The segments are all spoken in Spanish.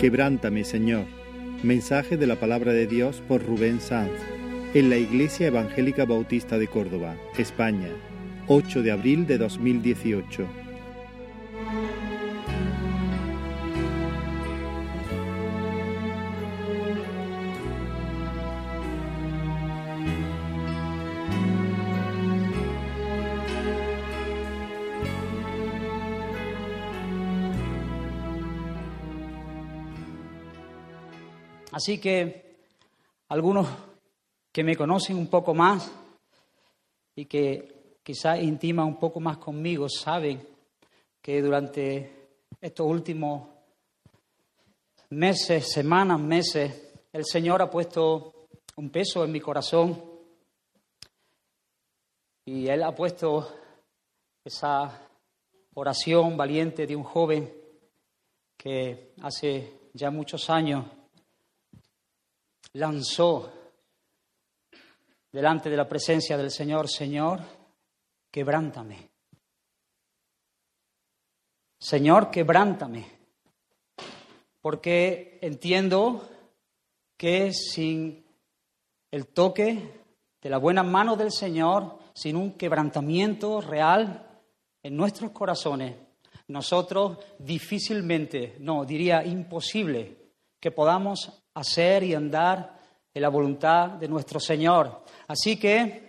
Quebrántame, Señor. Mensaje de la palabra de Dios por Rubén Sanz en la Iglesia Evangélica Bautista de Córdoba, España, 8 de abril de 2018. Así que algunos que me conocen un poco más y que quizás intiman un poco más conmigo saben que durante estos últimos meses, semanas, meses, el Señor ha puesto un peso en mi corazón y Él ha puesto esa oración valiente de un joven que hace ya muchos años lanzó delante de la presencia del Señor, Señor, quebrántame. Señor, quebrántame. Porque entiendo que sin el toque de la buena mano del Señor, sin un quebrantamiento real en nuestros corazones, nosotros difícilmente, no, diría imposible, que podamos hacer y andar en la voluntad de nuestro Señor. Así que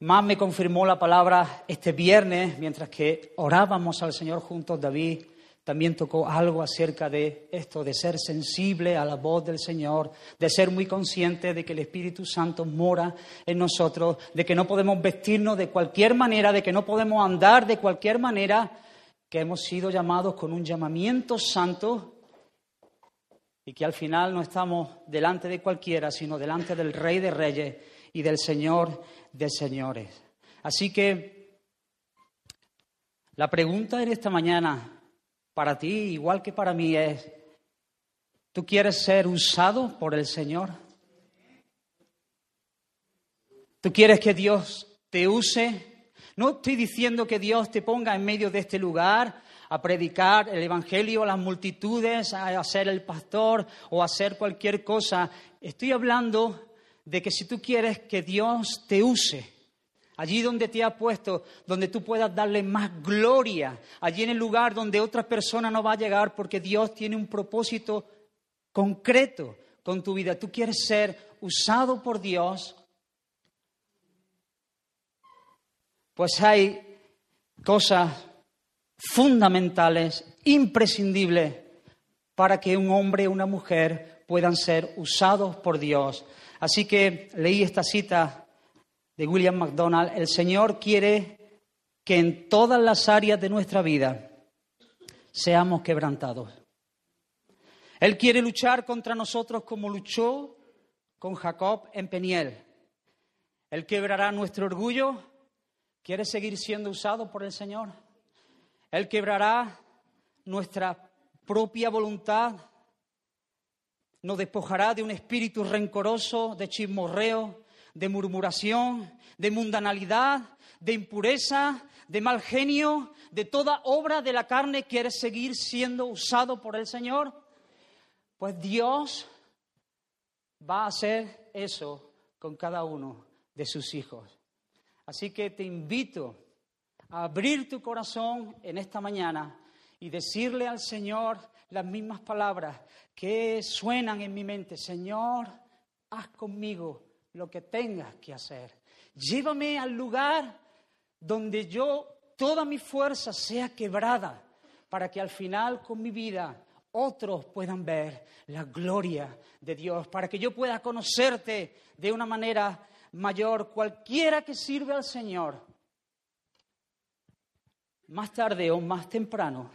más me confirmó la palabra este viernes, mientras que orábamos al Señor juntos, David también tocó algo acerca de esto, de ser sensible a la voz del Señor, de ser muy consciente de que el Espíritu Santo mora en nosotros, de que no podemos vestirnos de cualquier manera, de que no podemos andar de cualquier manera, que hemos sido llamados con un llamamiento santo y que al final no estamos delante de cualquiera, sino delante del Rey de Reyes y del Señor de Señores. Así que la pregunta en esta mañana para ti, igual que para mí, es, ¿tú quieres ser usado por el Señor? ¿Tú quieres que Dios te use? No estoy diciendo que Dios te ponga en medio de este lugar a predicar el Evangelio a las multitudes, a ser el pastor o hacer cualquier cosa. Estoy hablando de que si tú quieres que Dios te use, allí donde te ha puesto, donde tú puedas darle más gloria, allí en el lugar donde otra persona no va a llegar porque Dios tiene un propósito concreto con tu vida. Tú quieres ser usado por Dios, pues hay cosas fundamentales, imprescindibles, para que un hombre o una mujer puedan ser usados por Dios. Así que leí esta cita de William MacDonald, el Señor quiere que en todas las áreas de nuestra vida seamos quebrantados. Él quiere luchar contra nosotros como luchó con Jacob en Peniel. Él quebrará nuestro orgullo. ¿Quiere seguir siendo usado por el Señor? Él quebrará nuestra propia voluntad, nos despojará de un espíritu rencoroso, de chismorreo, de murmuración, de mundanalidad, de impureza, de mal genio, de toda obra de la carne. ¿Quiere seguir siendo usado por el Señor? Pues Dios va a hacer eso con cada uno de sus hijos. Así que te invito abrir tu corazón en esta mañana y decirle al Señor las mismas palabras que suenan en mi mente. Señor, haz conmigo lo que tengas que hacer. Llévame al lugar donde yo, toda mi fuerza sea quebrada, para que al final con mi vida otros puedan ver la gloria de Dios, para que yo pueda conocerte de una manera mayor. Cualquiera que sirve al Señor más tarde o más temprano,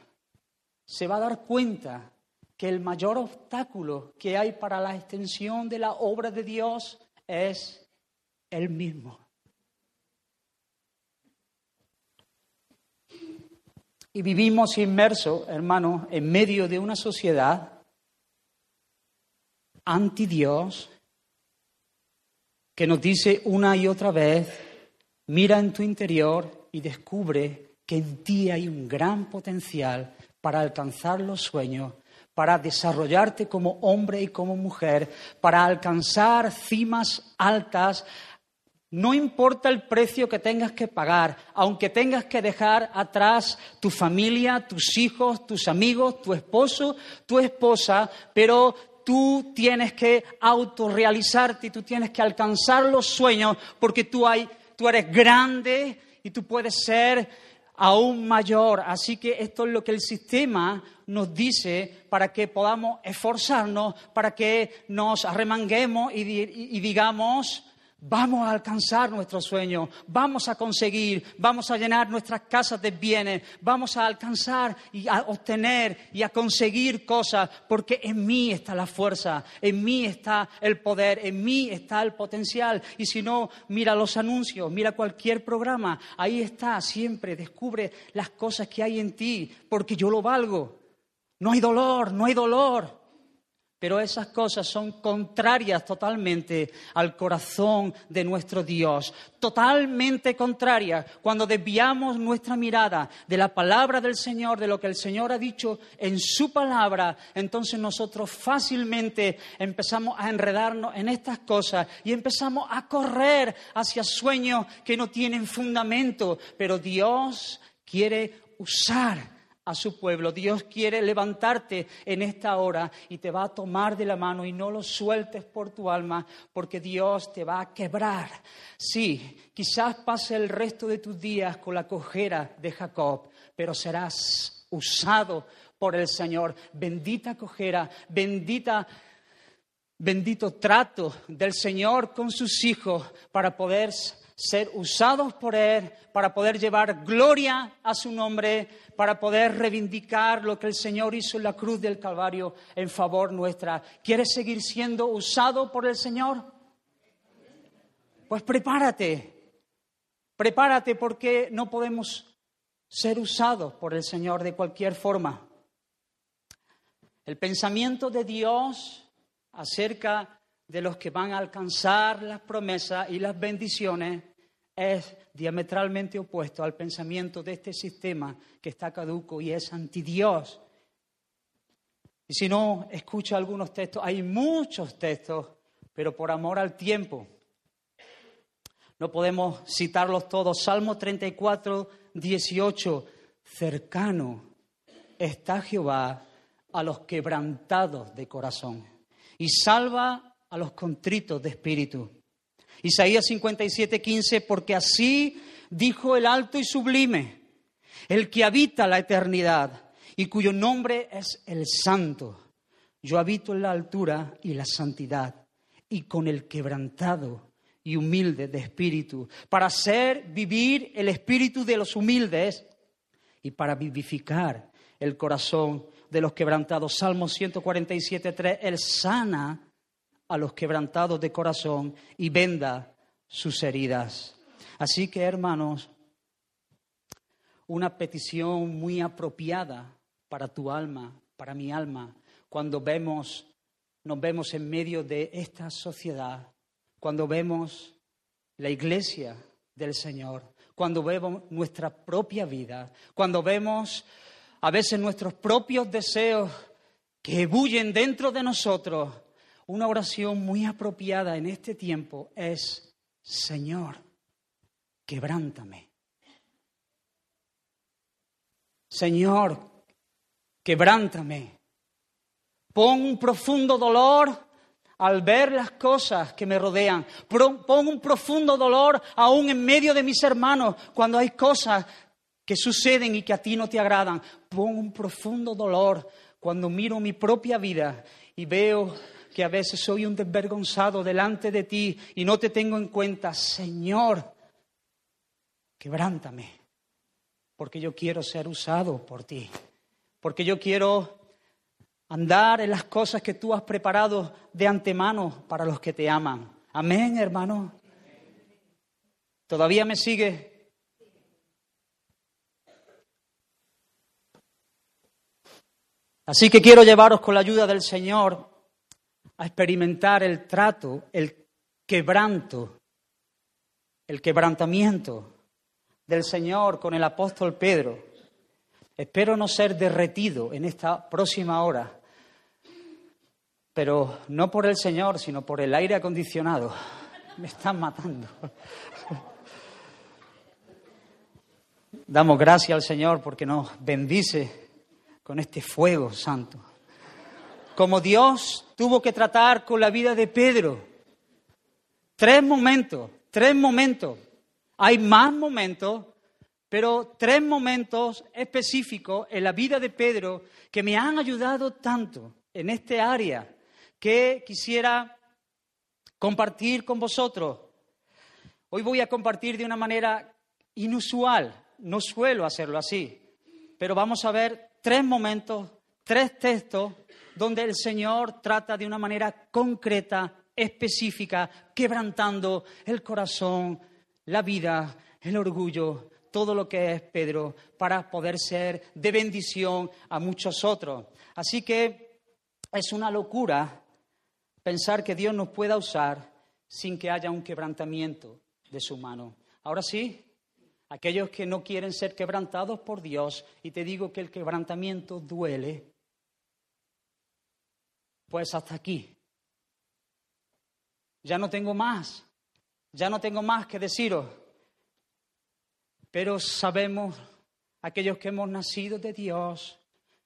se va a dar cuenta que el mayor obstáculo que hay para la extensión de la obra de Dios es el mismo. Y vivimos inmersos, hermanos, en medio de una sociedad anti Dios que nos dice una y otra vez, mira en tu interior y descubre que en ti hay un gran potencial para alcanzar los sueños, para desarrollarte como hombre y como mujer, para alcanzar cimas altas, no importa el precio que tengas que pagar, aunque tengas que dejar atrás tu familia, tus hijos, tus amigos, tu esposo, tu esposa, pero tú tienes que autorrealizarte y tú tienes que alcanzar los sueños porque tú, hay, tú eres grande y tú puedes ser aún mayor. Así que esto es lo que el sistema nos dice para que podamos esforzarnos, para que nos arremanguemos y, y digamos, Vamos a alcanzar nuestro sueño, vamos a conseguir, vamos a llenar nuestras casas de bienes, vamos a alcanzar y a obtener y a conseguir cosas, porque en mí está la fuerza, en mí está el poder, en mí está el potencial. Y si no, mira los anuncios, mira cualquier programa, ahí está, siempre descubre las cosas que hay en ti, porque yo lo valgo. No hay dolor, no hay dolor. Pero esas cosas son contrarias totalmente al corazón de nuestro Dios, totalmente contrarias. Cuando desviamos nuestra mirada de la palabra del Señor, de lo que el Señor ha dicho en su palabra, entonces nosotros fácilmente empezamos a enredarnos en estas cosas y empezamos a correr hacia sueños que no tienen fundamento. Pero Dios quiere usar a su pueblo. Dios quiere levantarte en esta hora y te va a tomar de la mano y no lo sueltes por tu alma porque Dios te va a quebrar. Sí, quizás pase el resto de tus días con la cojera de Jacob, pero serás usado por el Señor. Bendita cojera, bendita bendito trato del Señor con sus hijos para poder ser usados por Él, para poder llevar gloria a su nombre, para poder reivindicar lo que el Señor hizo en la cruz del Calvario en favor nuestra. ¿Quieres seguir siendo usado por el Señor? Pues prepárate, prepárate porque no podemos ser usados por el Señor de cualquier forma. El pensamiento de Dios acerca de los que van a alcanzar las promesas y las bendiciones es diametralmente opuesto al pensamiento de este sistema que está caduco y es anti Dios. Y si no, escucha algunos textos, hay muchos textos, pero por amor al tiempo. No podemos citarlos todos. Salmo 34, 18, cercano está Jehová a los quebrantados de corazón y salva a los contritos de espíritu. Isaías 57, 15, porque así dijo el alto y sublime, el que habita la eternidad y cuyo nombre es el santo. Yo habito en la altura y la santidad y con el quebrantado y humilde de espíritu, para hacer vivir el espíritu de los humildes y para vivificar el corazón de los quebrantados. Salmo 147, 3, Él sana a los quebrantados de corazón y venda sus heridas. Así que, hermanos, una petición muy apropiada para tu alma, para mi alma, cuando vemos, nos vemos en medio de esta sociedad, cuando vemos la iglesia del Señor, cuando vemos nuestra propia vida, cuando vemos a veces nuestros propios deseos que bullen dentro de nosotros, una oración muy apropiada en este tiempo es, Señor, quebrántame. Señor, quebrántame. Pon un profundo dolor al ver las cosas que me rodean. Pon un profundo dolor aún en medio de mis hermanos cuando hay cosas que suceden y que a ti no te agradan. Pon un profundo dolor cuando miro mi propia vida y veo que a veces soy un desvergonzado delante de ti y no te tengo en cuenta. Señor, quebrántame, porque yo quiero ser usado por ti, porque yo quiero andar en las cosas que tú has preparado de antemano para los que te aman. Amén, hermano. ¿Todavía me sigue? Así que quiero llevaros con la ayuda del Señor a experimentar el trato, el quebranto, el quebrantamiento del Señor con el apóstol Pedro. Espero no ser derretido en esta próxima hora, pero no por el Señor, sino por el aire acondicionado. Me están matando. Damos gracias al Señor porque nos bendice con este fuego santo. Como Dios tuvo que tratar con la vida de Pedro. Tres momentos, tres momentos. Hay más momentos, pero tres momentos específicos en la vida de Pedro que me han ayudado tanto en este área que quisiera compartir con vosotros. Hoy voy a compartir de una manera inusual, no suelo hacerlo así, pero vamos a ver tres momentos, tres textos donde el Señor trata de una manera concreta, específica, quebrantando el corazón, la vida, el orgullo, todo lo que es Pedro, para poder ser de bendición a muchos otros. Así que es una locura pensar que Dios nos pueda usar sin que haya un quebrantamiento de su mano. Ahora sí, aquellos que no quieren ser quebrantados por Dios, y te digo que el quebrantamiento duele, pues hasta aquí. Ya no tengo más, ya no tengo más que deciros, pero sabemos, aquellos que hemos nacido de Dios,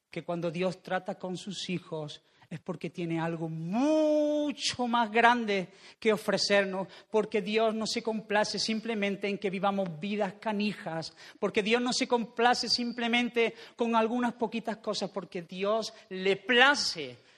que cuando Dios trata con sus hijos, es porque tiene algo mucho más grande que ofrecernos, porque Dios no se complace simplemente en que vivamos vidas canijas, porque Dios no se complace simplemente con algunas poquitas cosas, porque Dios le place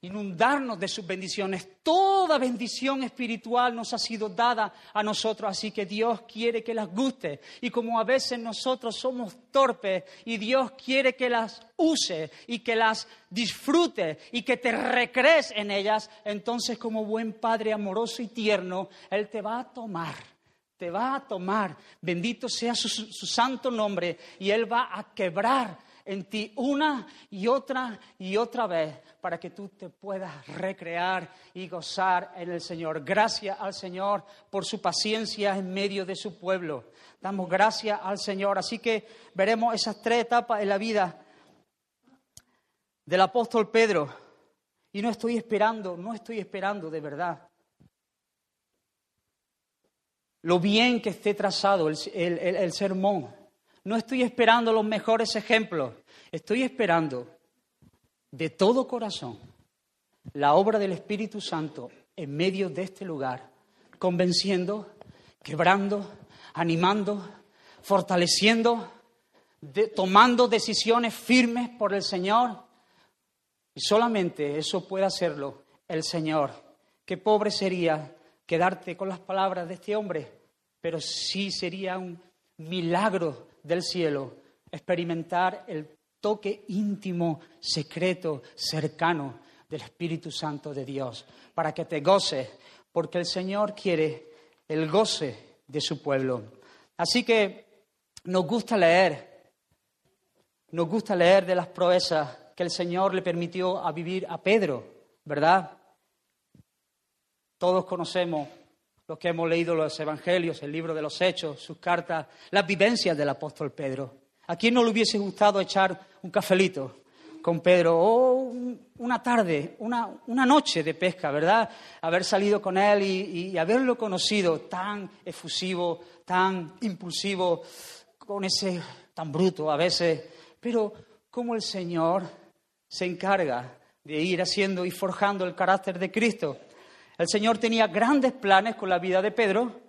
inundarnos de sus bendiciones. Toda bendición espiritual nos ha sido dada a nosotros, así que Dios quiere que las guste. Y como a veces nosotros somos torpes y Dios quiere que las use y que las disfrute y que te recrees en ellas, entonces como buen Padre amoroso y tierno, Él te va a tomar. Te va a tomar, bendito sea su, santo nombre, y Él va a quebrar en ti una y otra y otra vez para que tú te puedas recrear y gozar en el Señor. Gracias al Señor por su paciencia en medio de su pueblo. Damos gracias al Señor. Así que veremos esas tres etapas en la vida del apóstol Pedro. Y no estoy esperando, no estoy esperando de verdad lo bien que esté trazado el, el sermón. No estoy esperando los mejores ejemplos, estoy esperando de todo corazón la obra del Espíritu Santo en medio de este lugar, convenciendo, quebrando, animando, fortaleciendo, tomando decisiones firmes por el Señor. Y solamente eso puede hacerlo el Señor. Qué pobre sería quedarte con las palabras de este hombre, pero sí sería un milagro del cielo, experimentar el toque íntimo, secreto, cercano del Espíritu Santo de Dios, para que te goces, porque el Señor quiere el goce de su pueblo. Así que nos gusta leer, nos gusta leer de las proezas que el Señor le permitió a vivir a Pedro, ¿verdad? Todos conocemos los que hemos leído los evangelios, el libro de los hechos, sus cartas, las vivencias del apóstol Pedro. ¿A quién no le hubiese gustado echar un cafelito con Pedro o una tarde, una, noche de pesca, ¿verdad? Haber salido con él y, haberlo conocido tan efusivo, tan impulsivo, con ese tan bruto a veces, pero como el Señor se encarga de ir haciendo y forjando el carácter de Cristo. El Señor tenía grandes planes con la vida de Pedro,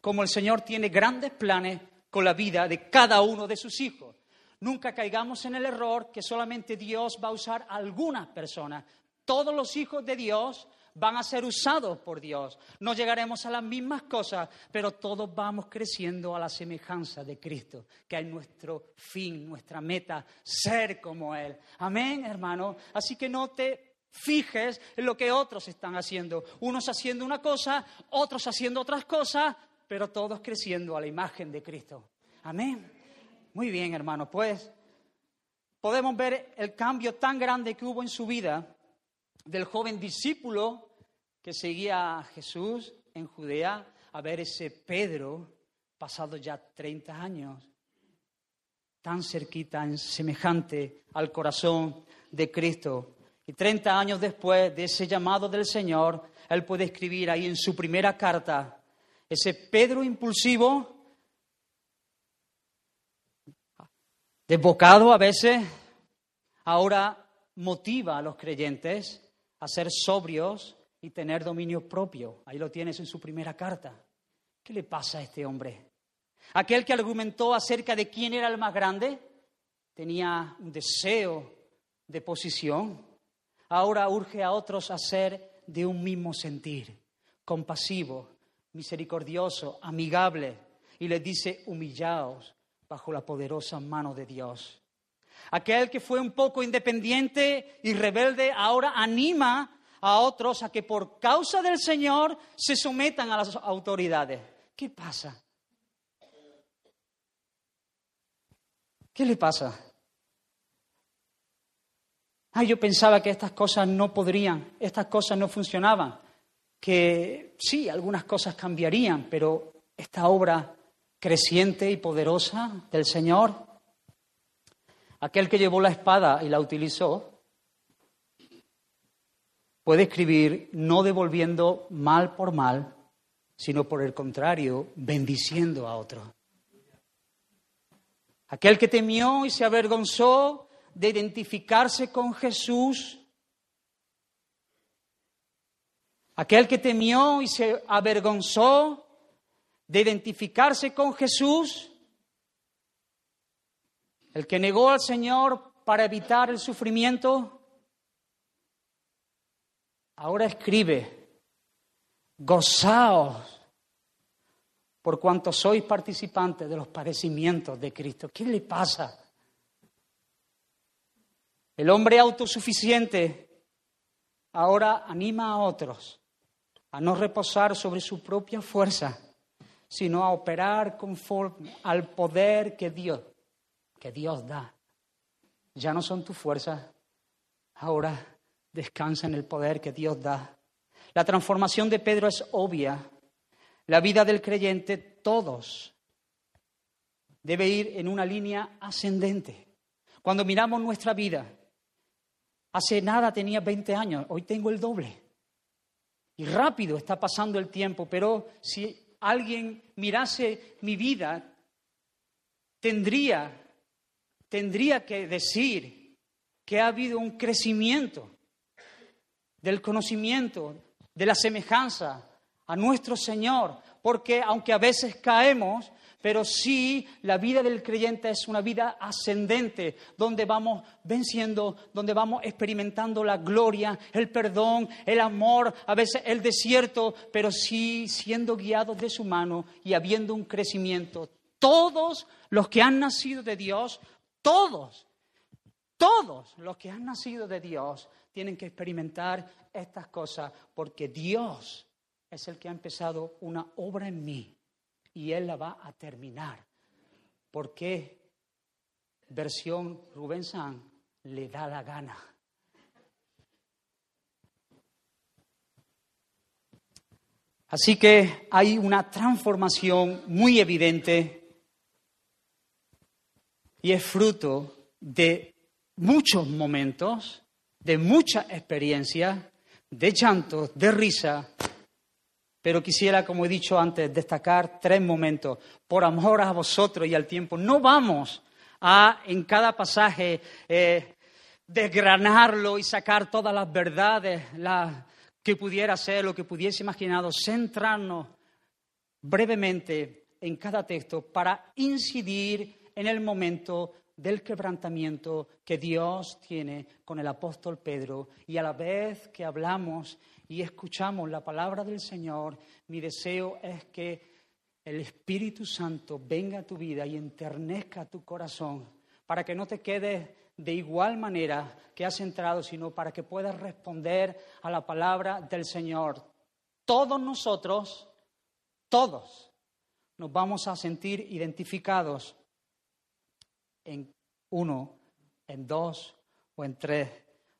como el Señor tiene grandes planes con la vida de cada uno de sus hijos. Nunca caigamos en el error que solamente Dios va a usar a algunas personas. Todos los hijos de Dios van a ser usados por Dios. No llegaremos a las mismas cosas, pero todos vamos creciendo a la semejanza de Cristo, que es nuestro fin, nuestra meta, ser como Él. Amén, hermano. Así que no te fijes en lo que otros están haciendo. Unos haciendo una cosa, otros haciendo otras cosas, pero todos creciendo a la imagen de Cristo. Amén. Muy bien, hermano. Pues podemos ver el cambio tan grande que hubo en su vida del joven discípulo que seguía a Jesús en Judea a ver ese Pedro pasado ya 30 años. tan cerquita, semejante al corazón de Cristo. Y 30 años después de ese llamado del Señor, Él puede escribir ahí en su primera carta, ese Pedro impulsivo, desbocado a veces, ahora motiva a los creyentes a ser sobrios y tener dominio propio. Ahí lo tienes en su primera carta. ¿Qué le pasa a este hombre? Aquel que argumentó acerca de quién era el más grande tenía un deseo de posición. Ahora urge a otros a ser de un mismo sentir, compasivo, misericordioso, amigable, y les dice, humillaos bajo la poderosa mano de Dios. Aquel que fue un poco independiente y rebelde ahora anima a otros a que por causa del Señor se sometan a las autoridades. ¿Qué pasa? ¿Qué le pasa? Ah, yo pensaba que estas cosas no podrían, estas cosas no funcionaban, que sí, algunas cosas cambiarían, pero esta obra creciente y poderosa del Señor, aquel que llevó la espada y la utilizó, puede escribir no devolviendo mal por mal, sino por el contrario, bendiciendo a otro. Aquel que temió y se avergonzó de identificarse con Jesús, aquel que temió y se avergonzó de identificarse con Jesús, el que negó al Señor para evitar el sufrimiento, Ahora escribe, gozaos por cuanto sois participantes de los padecimientos de Cristo. ¿Qué le pasa? El hombre autosuficiente ahora anima a otros a no reposar sobre su propia fuerza, sino a operar conforme al poder que Dios, que Dios da. Ya no son tus fuerzas, ahora descansa en el poder que Dios da. La transformación de Pedro es obvia. La vida del creyente, todos, debe ir en una línea ascendente. Cuando miramos nuestra vida, hace nada tenía 20 años, hoy tengo el doble. Y rápido está pasando el tiempo, pero si alguien mirase mi vida, tendría, tendría que decir que ha habido un crecimiento del conocimiento, de la semejanza a nuestro Señor, porque aunque a veces caemos, pero sí la vida del creyente es una vida ascendente, donde vamos venciendo, donde vamos experimentando la gloria, el perdón, el amor, a veces el desierto, pero sí siendo guiados de su mano y habiendo un crecimiento. Todos los que han nacido de Dios, todos, todos los que han nacido de Dios tienen que experimentar estas cosas porque Dios es el que ha empezado una obra en mí y Él la va a terminar. Porque versión Rubén San le da la gana. Así que hay una transformación muy evidente y es fruto de muchos momentos de mucha experiencia, de llanto, de risa, pero quisiera, como he dicho antes, destacar tres momentos. Por amor a vosotros y al tiempo, no vamos a en cada pasaje eh, desgranarlo y sacar todas las verdades que pudiera ser, lo que pudiese imaginado, centrarnos brevemente en cada texto para incidir en el momento del quebrantamiento que Dios tiene con el apóstol Pedro y a la vez que hablamos y escuchamos la palabra del Señor, mi deseo es que el Espíritu Santo venga a tu vida y enternezca tu corazón para que no te quedes de igual manera que has entrado, sino para que puedas responder a la palabra del Señor. Todos nosotros, todos, nos vamos a sentir identificados en uno, en dos o en tres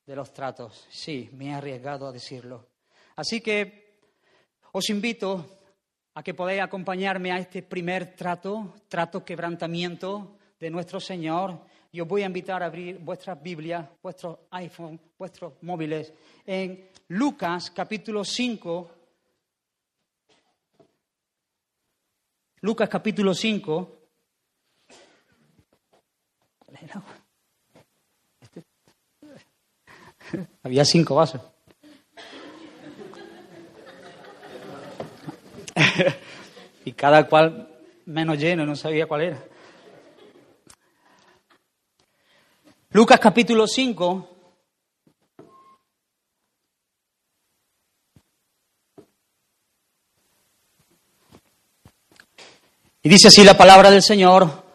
de los tratos. Sí, me he arriesgado a decirlo. Así que os invito a que podáis acompañarme a este primer trato, trato quebrantamiento de nuestro Señor. Y os voy a invitar a abrir vuestras Biblias, vuestros iPhone, vuestros móviles, en Lucas capítulo 5. Lucas capítulo 5. Este- Había cinco vasos. y cada cual menos lleno, no sabía cuál era. Lucas capítulo 5. Y dice así la palabra del Señor.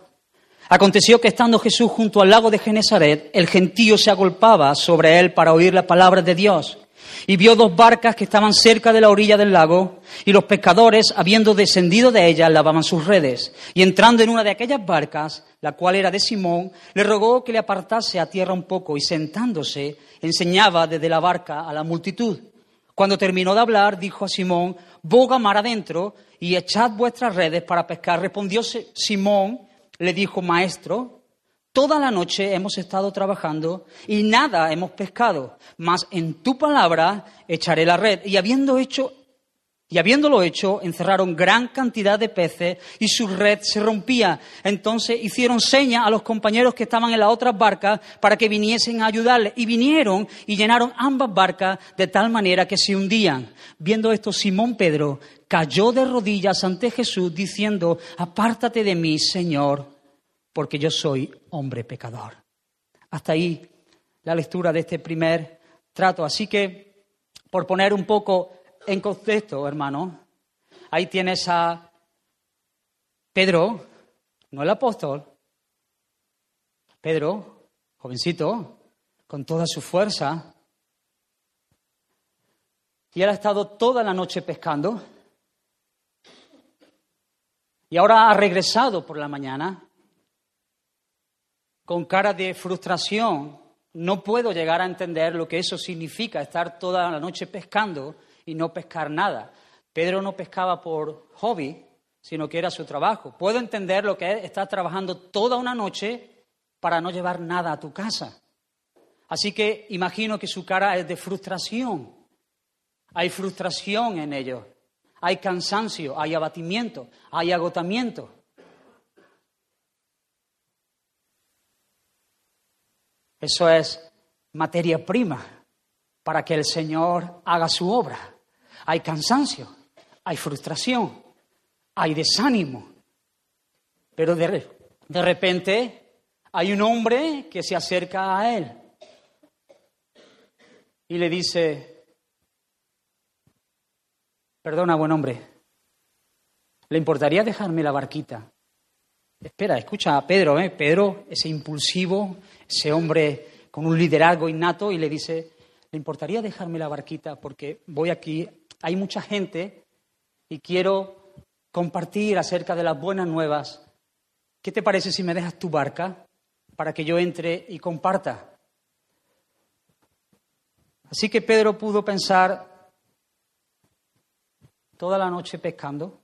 Aconteció que estando Jesús junto al lago de Genezaret, el gentío se agolpaba sobre él para oír la palabra de Dios. Y vio dos barcas que estaban cerca de la orilla del lago, y los pescadores, habiendo descendido de ellas, lavaban sus redes. Y entrando en una de aquellas barcas, la cual era de Simón, le rogó que le apartase a tierra un poco, y sentándose, enseñaba desde la barca a la multitud. Cuando terminó de hablar, dijo a Simón, boga mar adentro y echad vuestras redes para pescar. Respondió Simón, le dijo, maestro, Toda la noche hemos estado trabajando y nada hemos pescado, mas en tu palabra echaré la red. Y habiendo hecho y habiéndolo hecho, encerraron gran cantidad de peces y su red se rompía. Entonces hicieron seña a los compañeros que estaban en las otras barcas para que viniesen a ayudarles. Y vinieron y llenaron ambas barcas de tal manera que se hundían. Viendo esto, Simón Pedro cayó de rodillas ante Jesús diciendo, apártate de mí, Señor, porque yo soy hombre pecador. Hasta ahí la lectura de este primer trato. Así que, por poner un poco en contexto, hermano, ahí tienes a Pedro, no el apóstol, Pedro, jovencito, con toda su fuerza, y él ha estado toda la noche pescando, y ahora ha regresado por la mañana con cara de frustración, no puedo llegar a entender lo que eso significa, estar toda la noche pescando y no pescar nada. Pedro no pescaba por hobby, sino que era su trabajo. Puedo entender lo que es estar trabajando toda una noche para no llevar nada a tu casa. Así que imagino que su cara es de frustración. Hay frustración en ello. Hay cansancio, hay abatimiento, hay agotamiento. Eso es materia prima para que el Señor haga su obra. Hay cansancio, hay frustración, hay desánimo. Pero de, repente hay un hombre que se acerca a él y le dice, perdona, buen hombre, ¿le importaría dejarme la barquita? Espera, escucha a Pedro, ¿eh? Pedro, ese impulsivo, ese hombre con un liderazgo innato, y le dice, ¿le importaría dejarme la barquita? Porque voy aquí, hay mucha gente y quiero compartir acerca de las buenas nuevas. ¿Qué te parece si me dejas tu barca para que yo entre y comparta? Así que Pedro pudo pensar toda la noche pescando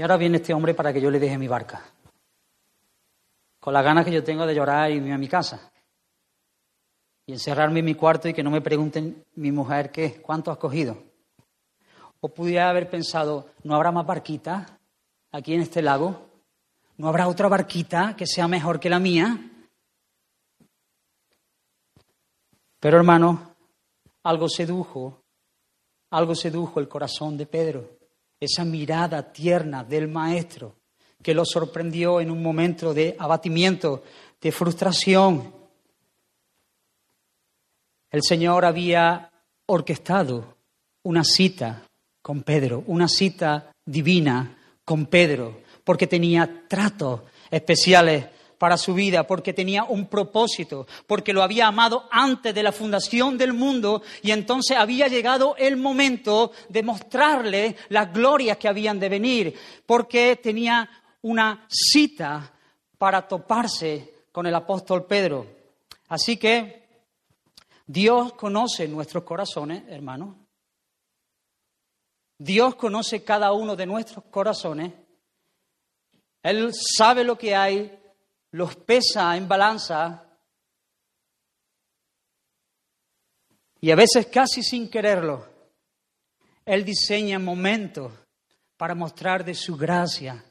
y ahora viene este hombre para que yo le deje mi barca. Con las ganas que yo tengo de llorar y irme a mi casa. Y encerrarme en mi cuarto y que no me pregunten mi mujer qué, cuánto has cogido. O pudiera haber pensado, ¿no habrá más barquita aquí en este lago? ¿No habrá otra barquita que sea mejor que la mía? Pero hermano, algo sedujo, algo sedujo el corazón de Pedro esa mirada tierna del maestro que lo sorprendió en un momento de abatimiento, de frustración. El Señor había orquestado una cita con Pedro, una cita divina con Pedro, porque tenía tratos especiales para su vida, porque tenía un propósito, porque lo había amado antes de la fundación del mundo y entonces había llegado el momento de mostrarle las glorias que habían de venir, porque tenía una cita para toparse con el apóstol Pedro. Así que Dios conoce nuestros corazones, hermanos. Dios conoce cada uno de nuestros corazones Él sabe lo que hay, los pesa en balanza y a veces casi sin quererlo, Él diseña momentos para mostrar de su gracia,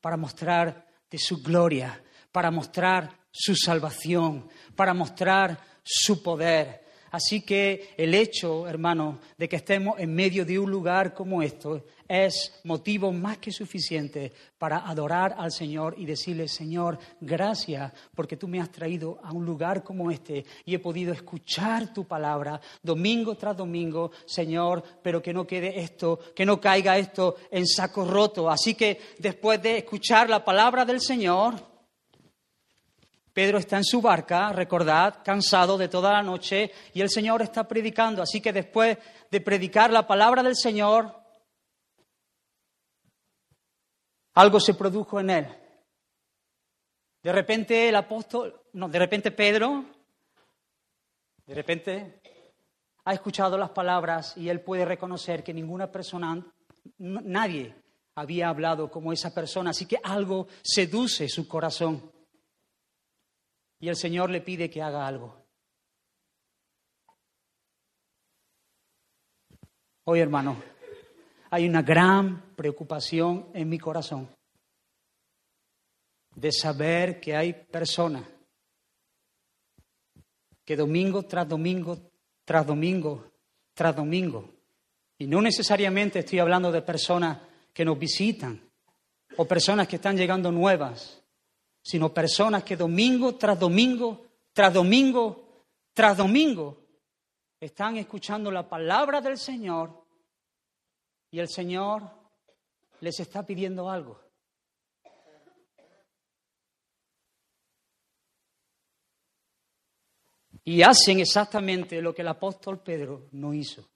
para mostrar de su gloria, para mostrar su salvación, para mostrar su poder. Así que el hecho, hermano, de que estemos en medio de un lugar como esto es motivo más que suficiente para adorar al Señor y decirle, Señor, gracias porque tú me has traído a un lugar como este y he podido escuchar tu palabra domingo tras domingo, Señor, pero que no quede esto, que no caiga esto en saco roto. Así que después de escuchar la palabra del Señor, Pedro está en su barca, recordad, cansado de toda la noche, y el Señor está predicando. Así que después de predicar la palabra del Señor, algo se produjo en él. De repente el apóstol, no, de repente Pedro, de repente ha escuchado las palabras y él puede reconocer que ninguna persona, nadie había hablado como esa persona, así que algo seduce su corazón y el Señor le pide que haga algo. Hoy, hermano, hay una gran preocupación en mi corazón de saber que hay personas que domingo tras domingo, tras domingo, tras domingo, y no necesariamente estoy hablando de personas que nos visitan o personas que están llegando nuevas, sino personas que domingo tras domingo, tras domingo, tras domingo, están escuchando la palabra del Señor y el Señor les está pidiendo algo. Y hacen exactamente lo que el apóstol Pedro no hizo.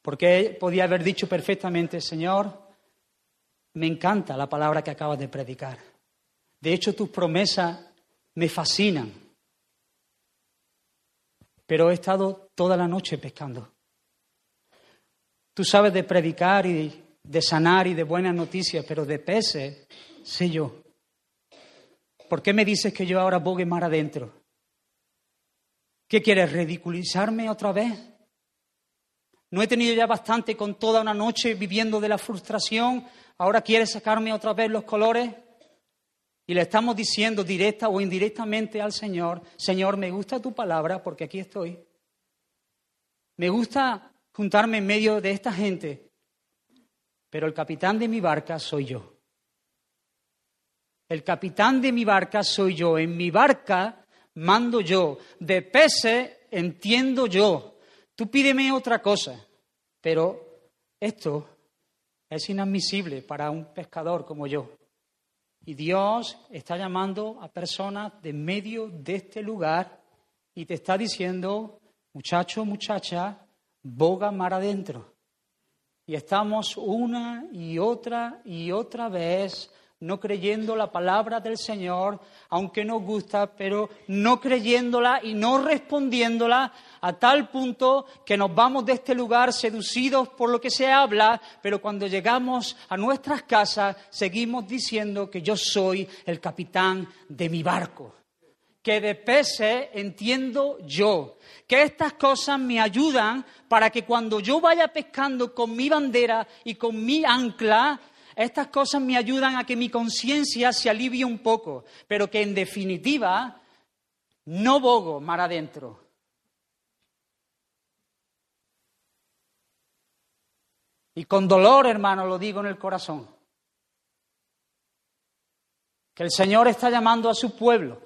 Porque podía haber dicho perfectamente, Señor, me encanta la palabra que acabas de predicar. De hecho, tus promesas me fascinan. Pero he estado toda la noche pescando. Tú sabes de predicar y de sanar y de buenas noticias, pero de peces sé yo. ¿Por qué me dices que yo ahora bogue mar adentro? ¿Qué quieres, ridiculizarme otra vez? ¿No he tenido ya bastante con toda una noche viviendo de la frustración ahora quiere sacarme otra vez los colores. Y le estamos diciendo directa o indirectamente al Señor, Señor, me gusta tu palabra porque aquí estoy. Me gusta juntarme en medio de esta gente, pero el capitán de mi barca soy yo. El capitán de mi barca soy yo. En mi barca mando yo. De peces entiendo yo. Tú pídeme otra cosa, pero esto es inadmisible para un pescador como yo. Y Dios está llamando a personas de medio de este lugar y te está diciendo, muchacho, muchacha, boga mar adentro. Y estamos una y otra y otra vez no creyendo la palabra del Señor, aunque nos gusta, pero no creyéndola y no respondiéndola a tal punto que nos vamos de este lugar seducidos por lo que se habla, pero cuando llegamos a nuestras casas seguimos diciendo que yo soy el capitán de mi barco, que de peces entiendo yo, que estas cosas me ayudan para que cuando yo vaya pescando con mi bandera y con mi ancla, estas cosas me ayudan a que mi conciencia se alivie un poco, pero que en definitiva no bogo mar adentro. Y con dolor, hermano, lo digo en el corazón, que el Señor está llamando a su pueblo,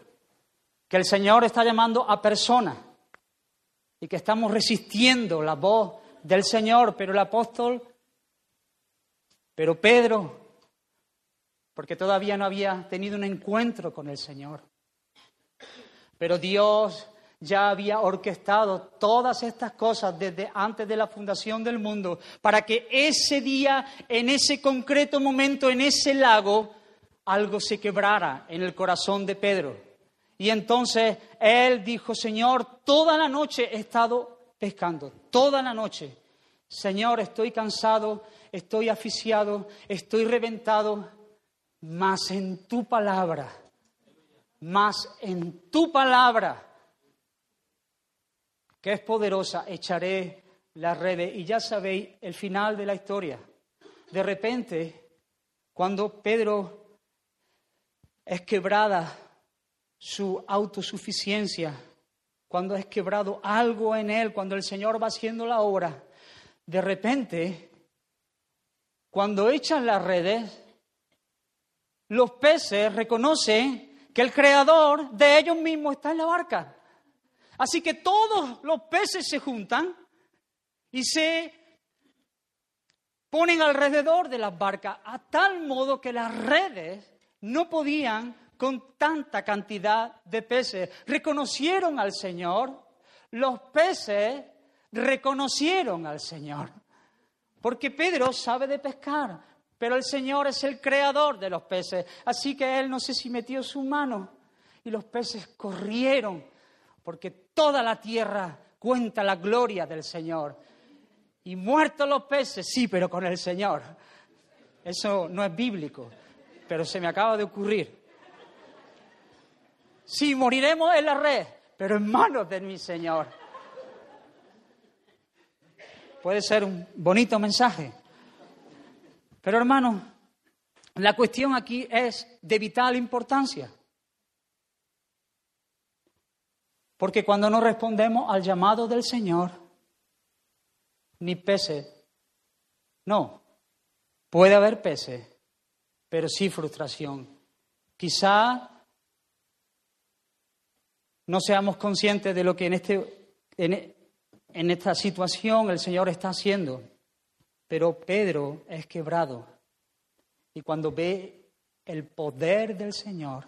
que el Señor está llamando a personas y que estamos resistiendo la voz del Señor, pero el apóstol pero Pedro, porque todavía no había tenido un encuentro con el Señor, pero Dios ya había orquestado todas estas cosas desde antes de la fundación del mundo para que ese día, en ese concreto momento, en ese lago, algo se quebrara en el corazón de Pedro. Y entonces él dijo, Señor, toda la noche he estado pescando, toda la noche Señor, estoy cansado, estoy asfixiado, estoy reventado, mas en tu palabra, mas en tu palabra, que es poderosa, echaré las redes. Y ya sabéis el final de la historia. De repente, cuando Pedro es quebrada su autosuficiencia, cuando es quebrado algo en él, cuando el Señor va haciendo la obra, de repente, cuando echan las redes, los peces reconocen que el creador de ellos mismos está en la barca. Así que todos los peces se juntan y se ponen alrededor de las barcas a tal modo que las redes no podían con tanta cantidad de peces. Reconocieron al Señor, los peces reconocieron al Señor. Porque Pedro sabe de pescar, pero el Señor es el creador de los peces. Así que él no sé si metió su mano y los peces corrieron, porque toda la tierra cuenta la gloria del Señor. Y muertos los peces, sí, pero con el Señor. Eso no es bíblico, pero se me acaba de ocurrir. Sí, moriremos en la red, pero en manos de mi Señor. Puede ser un bonito mensaje. Pero hermano, la cuestión aquí es de vital importancia. Porque cuando no respondemos al llamado del Señor, ni peces, no, puede haber peces, pero sí frustración. Quizá no seamos conscientes de lo que en, este, en, esta situación el Señor está haciendo. Pero Pedro es quebrado. Y cuando ve el poder del Señor,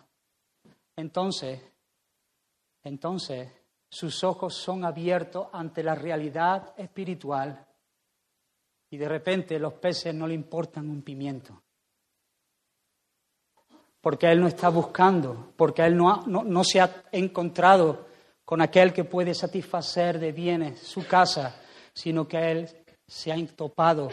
entonces, entonces sus ojos son abiertos ante la realidad espiritual. Y de repente los peces no le importan un pimiento porque Él no está buscando, porque Él no, no, se ha encontrado con aquel que puede satisfacer de bienes su casa, sino que Él se ha topado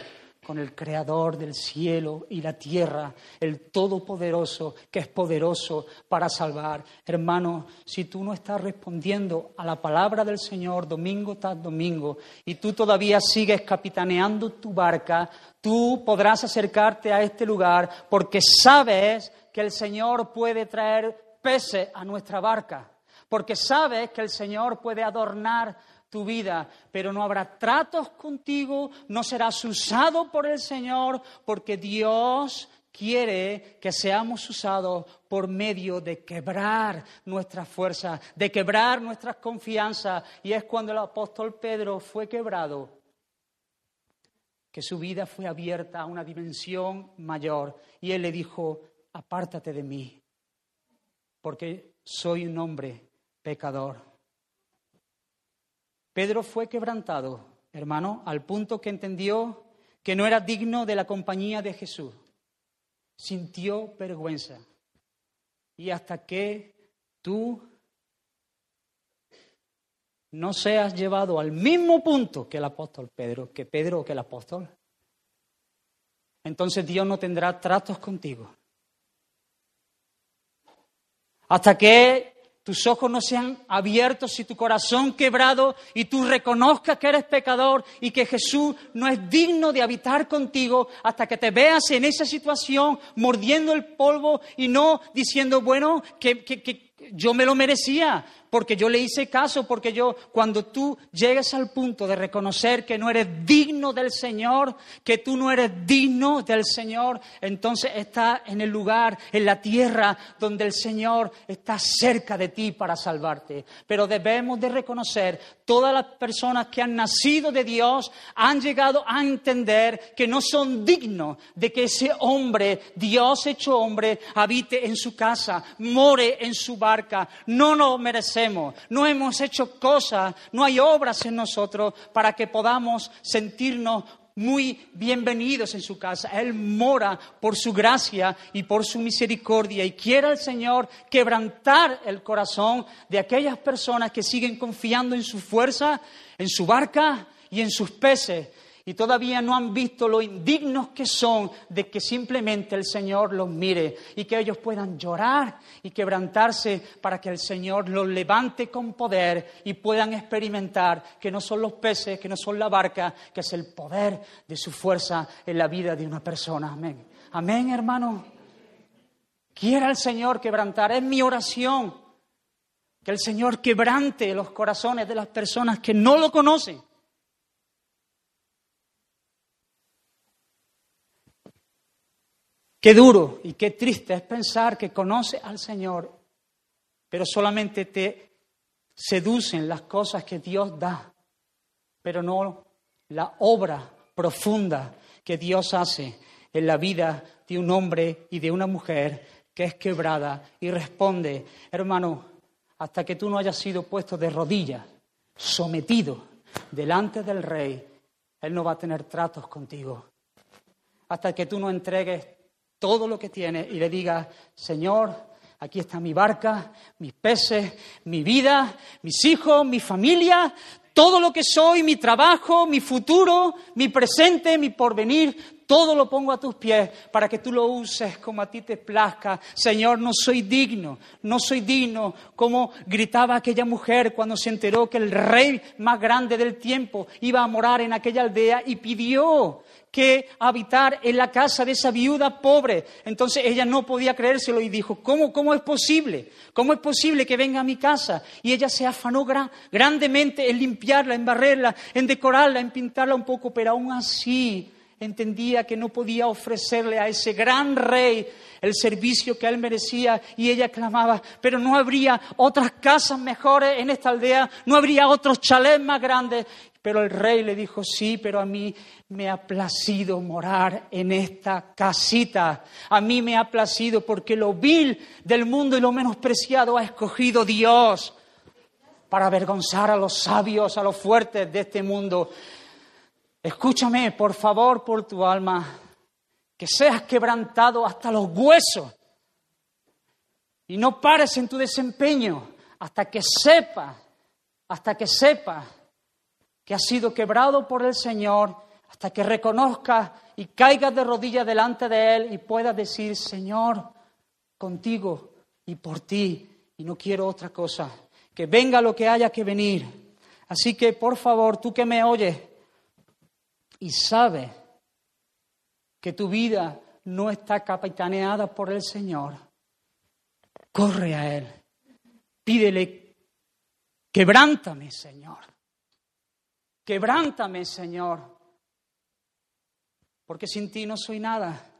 con el Creador del cielo y la tierra, el Todopoderoso, que es poderoso para salvar. Hermano, si tú no estás respondiendo a la palabra del Señor domingo tras domingo y tú todavía sigues capitaneando tu barca, tú podrás acercarte a este lugar porque sabes que el Señor puede traer peces a nuestra barca, porque sabes que el Señor puede adornar tu vida, pero no habrá tratos contigo, no serás usado por el Señor, porque Dios quiere que seamos usados por medio de quebrar nuestras fuerzas, de quebrar nuestras confianzas. Y es cuando el apóstol Pedro fue quebrado que su vida fue abierta a una dimensión mayor. Y él le dijo, apártate de mí, porque soy un hombre pecador. Pedro fue quebrantado, hermano, al punto que entendió que no era digno de la compañía de Jesús. Sintió vergüenza. Y hasta que tú no seas llevado al mismo punto que el apóstol Pedro, que Pedro o que el apóstol, entonces Dios no tendrá tratos contigo hasta que tus ojos no sean abiertos y tu corazón quebrado y tú reconozcas que eres pecador y que Jesús no es digno de habitar contigo hasta que te veas en esa situación mordiendo el polvo y no diciendo, bueno, que, que yo me lo merecía, porque yo le hice caso, porque yo, cuando tú llegues al punto de reconocer que no eres digno del Señor, que tú no eres digno del Señor, entonces estás en el lugar, en la tierra, donde el Señor está cerca de ti para salvarte. Pero debemos de reconocer, todas las personas que han nacido de Dios han llegado a entender que no son dignos de que ese hombre, Dios hecho hombre, habite en su casa, more en su barca. No lo merecemos no hemos hecho cosas, no hay obras en nosotros para que podamos sentirnos muy bienvenidos en su casa. Él mora por su gracia y por su misericordia y quiere el Señor quebrantar el corazón de aquellas personas que siguen confiando en su fuerza, en su barca y en sus peces y todavía no han visto lo indignos que son de que simplemente el Señor los mire y que ellos puedan llorar y quebrantarse para que el Señor los levante con poder y puedan experimentar que no son los peces, que no son la barca, que es el poder de su fuerza en la vida de una persona. Amén. Amén, hermano. Quiera el Señor quebrantar. Es mi oración. Que el Señor quebrante los corazones de las personas que no lo conocen Qué duro y qué triste es pensar que conoce al Señor, pero solamente te seducen las cosas que Dios da, pero no la obra profunda que Dios hace en la vida de un hombre y de una mujer que es quebrada y responde, hermano, hasta que tú no hayas sido puesto de rodillas, sometido delante del rey, Él no va a tener tratos contigo. Hasta que tú no entregues todo lo que tiene y le diga, Señor, aquí está mi barca, mis peces, mi vida, mis hijos, mi familia, todo lo que soy, mi trabajo, mi futuro, mi presente, mi porvenir, todo lo pongo a tus pies para que tú lo uses como a ti te plazca. Señor, no soy digno, no soy digno, como gritaba aquella mujer cuando se enteró que el rey más grande del tiempo iba a morar en aquella aldea y pidió que habitar en la casa de esa viuda pobre. Entonces ella no podía creérselo y dijo, ¿cómo, cómo es posible? ¿Cómo es posible que venga a mi casa? Y ella se afanó grandemente en limpiarla, en barrerla, en decorarla, en pintarla un poco, pero aún así entendía que no podía ofrecerle a ese gran rey el servicio que él merecía y ella clamaba, pero no habría otras casas mejores en esta aldea, no habría otros chalets más grandes. Pero el rey le dijo, sí, pero a mí me ha placido morar en esta casita. A mí me ha placido porque lo vil del mundo y lo menospreciado ha escogido Dios para avergonzar a los sabios, a los fuertes de este mundo. Escúchame, por favor, por tu alma, que seas quebrantado hasta los huesos y no pares en tu desempeño hasta que sepa, hasta que sepa que has sido quebrado por el Señor, hasta que reconozcas y caigas de rodillas delante de Él y puedas decir, Señor, contigo y por ti, y no quiero otra cosa, que venga lo que haya que venir. Así que, por favor, tú que me oyes y sabes que tu vida no está capitaneada por el Señor, corre a Él, pídele, quebrántame, Señor. Quebrántame, Señor, porque sin ti no soy nada.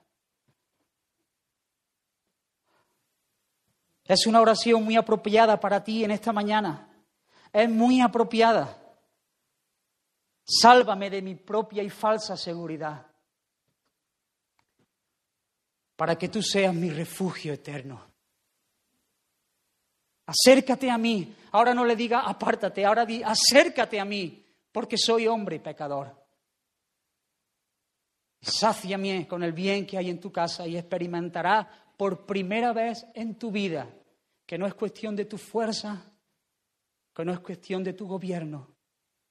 Es una oración muy apropiada para ti en esta mañana. Es muy apropiada. Sálvame de mi propia y falsa seguridad, para que tú seas mi refugio eterno. Acércate a mí. Ahora no le diga apártate, ahora di acércate a mí porque soy hombre y pecador. Sáciame con el bien que hay en tu casa y experimentarás por primera vez en tu vida que no es cuestión de tu fuerza, que no es cuestión de tu gobierno.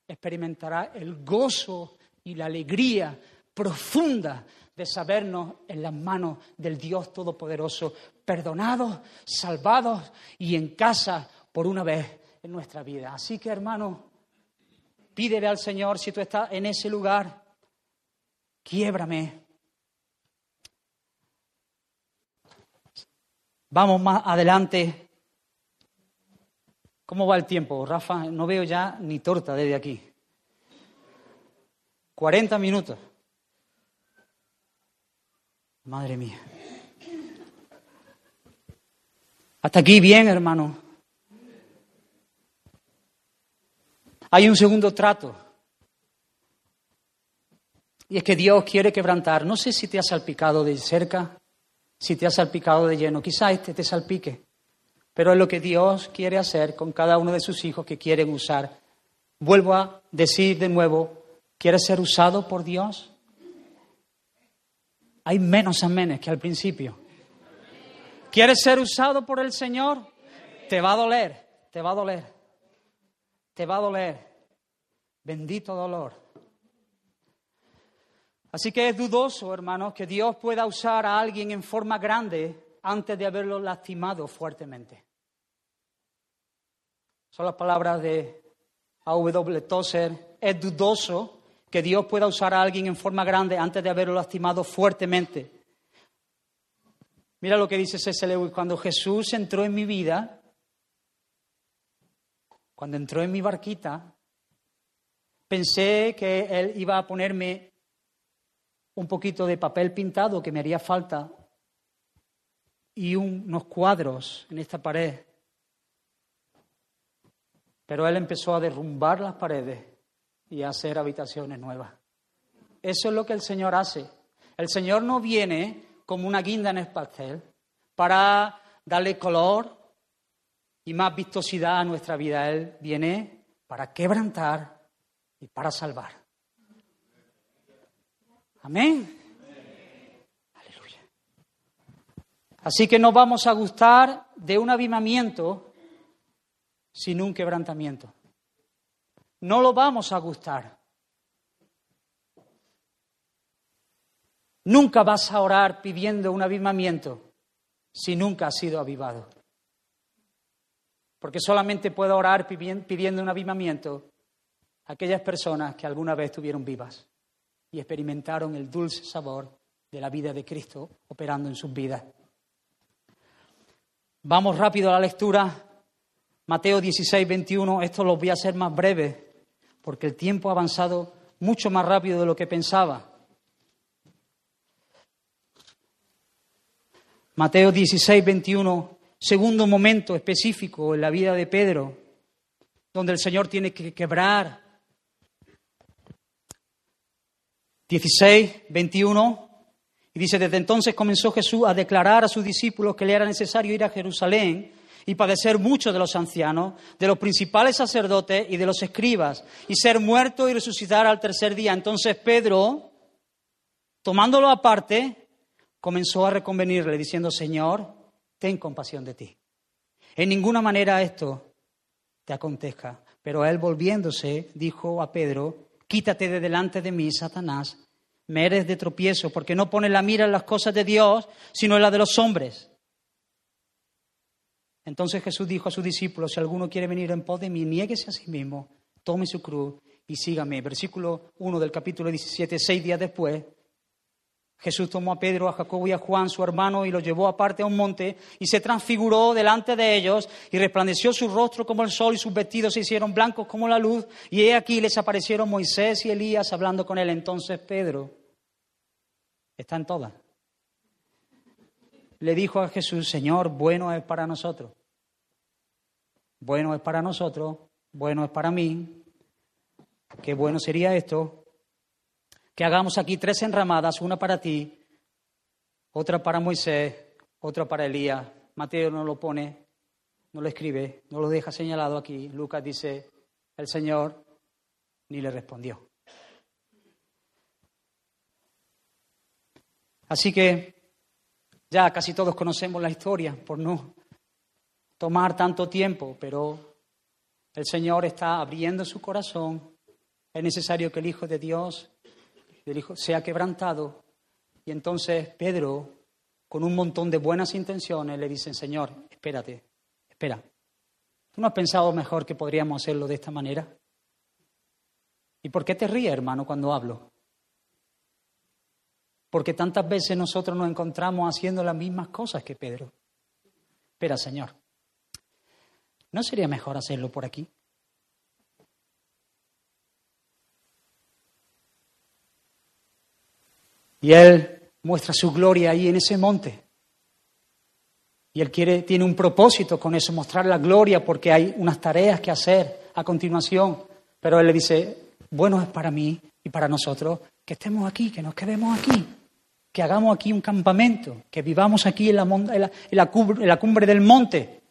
Experimentarás el gozo y la alegría profunda de sabernos en las manos del Dios Todopoderoso, perdonados, salvados y en casa por una vez en nuestra vida. Así que, hermanos, Pídele al Señor si tú estás en ese lugar, quiébrame. Vamos más adelante. ¿Cómo va el tiempo, Rafa? No veo ya ni torta desde aquí. 40 minutos. Madre mía. Hasta aquí bien, hermano. Hay un segundo trato. Y es que Dios quiere quebrantar. No sé si te ha salpicado de cerca, si te ha salpicado de lleno. Quizá este te salpique. Pero es lo que Dios quiere hacer con cada uno de sus hijos que quieren usar. Vuelvo a decir de nuevo, ¿quieres ser usado por Dios? Hay menos amenes que al principio. ¿Quieres ser usado por el Señor? Te va a doler, te va a doler te va a doler. Bendito dolor. Así que es dudoso, hermanos, que Dios pueda usar a alguien en forma grande antes de haberlo lastimado fuertemente. Son las palabras de A.W. Tozer. Es dudoso que Dios pueda usar a alguien en forma grande antes de haberlo lastimado fuertemente. Mira lo que dice C.S. Lewis. Cuando Jesús entró en mi vida, cuando entró en mi barquita, pensé que Él iba a ponerme un poquito de papel pintado que me haría falta y unos cuadros en esta pared. Pero Él empezó a derrumbar las paredes y a hacer habitaciones nuevas. Eso es lo que el Señor hace. El Señor no viene como una guinda en el pastel para darle color y más vistosidad a nuestra vida. Él viene para quebrantar y para salvar. Amén. Aleluya. Así que no vamos a gustar de un avivamiento sin un quebrantamiento. No lo vamos a gustar. Nunca vas a orar pidiendo un avivamiento si nunca has sido avivado. Porque solamente puedo orar pidiendo un avivamiento a aquellas personas que alguna vez estuvieron vivas y experimentaron el dulce sabor de la vida de Cristo operando en sus vidas. Vamos rápido a la lectura. Mateo 16, 21. Esto lo voy a hacer más breve porque el tiempo ha avanzado mucho más rápido de lo que pensaba. Mateo 16, 21, segundo momento específico en la vida de Pedro, donde el Señor tiene que quebrar. 16, 21, y dice, desde entonces comenzó Jesús a declarar a sus discípulos que le era necesario ir a Jerusalén y padecer mucho de los ancianos, de los principales sacerdotes y de los escribas, y ser muerto y resucitar al tercer día. Entonces Pedro, tomándolo aparte, comenzó a reconvenirle diciendo, Señor, ten compasión de ti. En ninguna manera esto te acontezca. Pero él volviéndose dijo a Pedro, quítate de delante de mí, Satanás, me eres de tropiezo, porque no pones la mira en las cosas de Dios, sino en las de los hombres. Entonces Jesús dijo a sus discípulos, si alguno quiere venir en pos de mí, niéguese a sí mismo, tome su cruz y sígame. Versículo 1 del capítulo 17, seis días después, Jesús tomó a Pedro, a Jacobo y a Juan, su hermano, y los llevó aparte a un monte y se transfiguró delante de ellos y resplandeció su rostro como el sol y sus vestidos se hicieron blancos como la luz. Y he aquí les aparecieron Moisés y Elías hablando con él. Entonces Pedro está en todas. Le dijo a Jesús, Señor, bueno es para nosotros. Bueno es para nosotros, bueno es para mí. Qué bueno sería esto que hagamos aquí tres enramadas, una para ti, otra para Moisés, otra para Elías. Mateo no lo pone, no lo escribe, no lo deja señalado aquí. Lucas dice, el Señor ni le respondió. Así que ya casi todos conocemos la historia, por no tomar tanto tiempo, pero el Señor está abriendo su corazón. Es necesario que el Hijo de Dios el Hijo sea quebrantado. Y entonces Pedro, con un montón de buenas intenciones, le dice, Señor, espérate, espera. ¿Tú no has pensado mejor que podríamos hacerlo de esta manera? ¿Y por qué te ríes, hermano, cuando hablo? Porque tantas veces nosotros nos encontramos haciendo las mismas cosas que Pedro. Espera, Señor, ¿no sería mejor hacerlo por aquí? Y Él muestra su gloria ahí en ese monte. Y Él quiere, tiene un propósito con eso, mostrar la gloria, porque hay unas tareas que hacer a continuación. Pero Él le dice, bueno es para mí y para nosotros que estemos aquí, que nos quedemos aquí, que hagamos aquí un campamento, que vivamos aquí en la, en la, cumbre, en la cumbre del monte.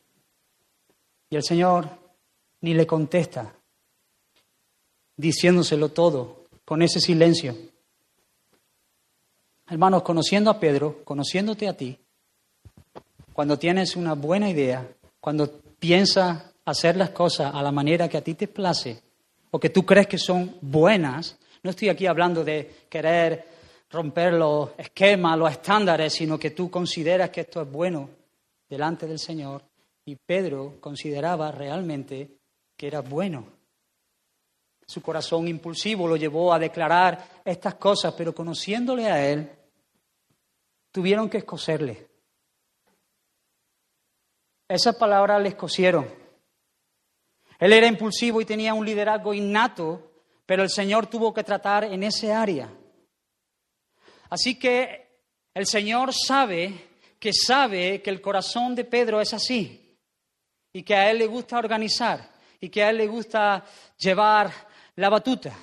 Y el Señor ni le contesta, diciéndoselo todo, con ese silencio. Hermanos, conociendo a Pedro, conociéndote a ti, cuando tienes una buena idea, cuando piensas hacer las cosas a la manera que a ti te place o que tú crees que son buenas, no estoy aquí hablando de querer romper los esquemas, los estándares, sino que tú consideras que esto es bueno delante del Señor. Y Pedro consideraba realmente que era bueno. Su corazón impulsivo lo llevó a declarar estas cosas, pero conociéndole a él, tuvieron que escocerle. Esas palabras le escocieron. Él era impulsivo y tenía un liderazgo innato, pero el Señor tuvo que tratar en ese área. Así que el Señor sabe que sabe que el corazón de Pedro es así y que a él le gusta organizar y que a él le gusta llevar la batuta.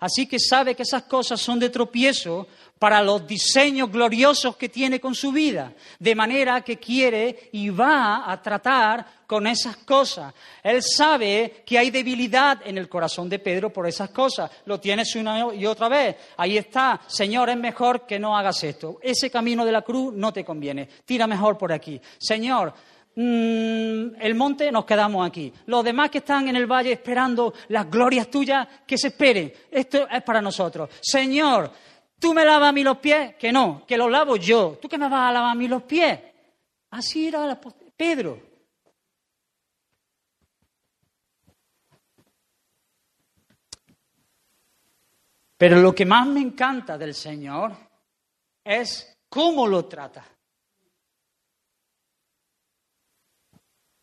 Así que sabe que esas cosas son de tropiezo para los diseños gloriosos que tiene con su vida, de manera que quiere y va a tratar con esas cosas. Él sabe que hay debilidad en el corazón de Pedro por esas cosas. Lo tienes una y otra vez. Ahí está, Señor, es mejor que no hagas esto. Ese camino de la cruz no te conviene. Tira mejor por aquí. Señor, mm, el monte nos quedamos aquí. Los demás que están en el valle esperando las glorias tuyas, que se esperen. Esto es para nosotros. Señor, ¿Tú me lavas a mí los pies? Que no, que los lavo yo. ¿Tú que me vas a lavar a mí los pies? Así era Pedro. Pero lo que más me encanta del Señor es cómo lo trata.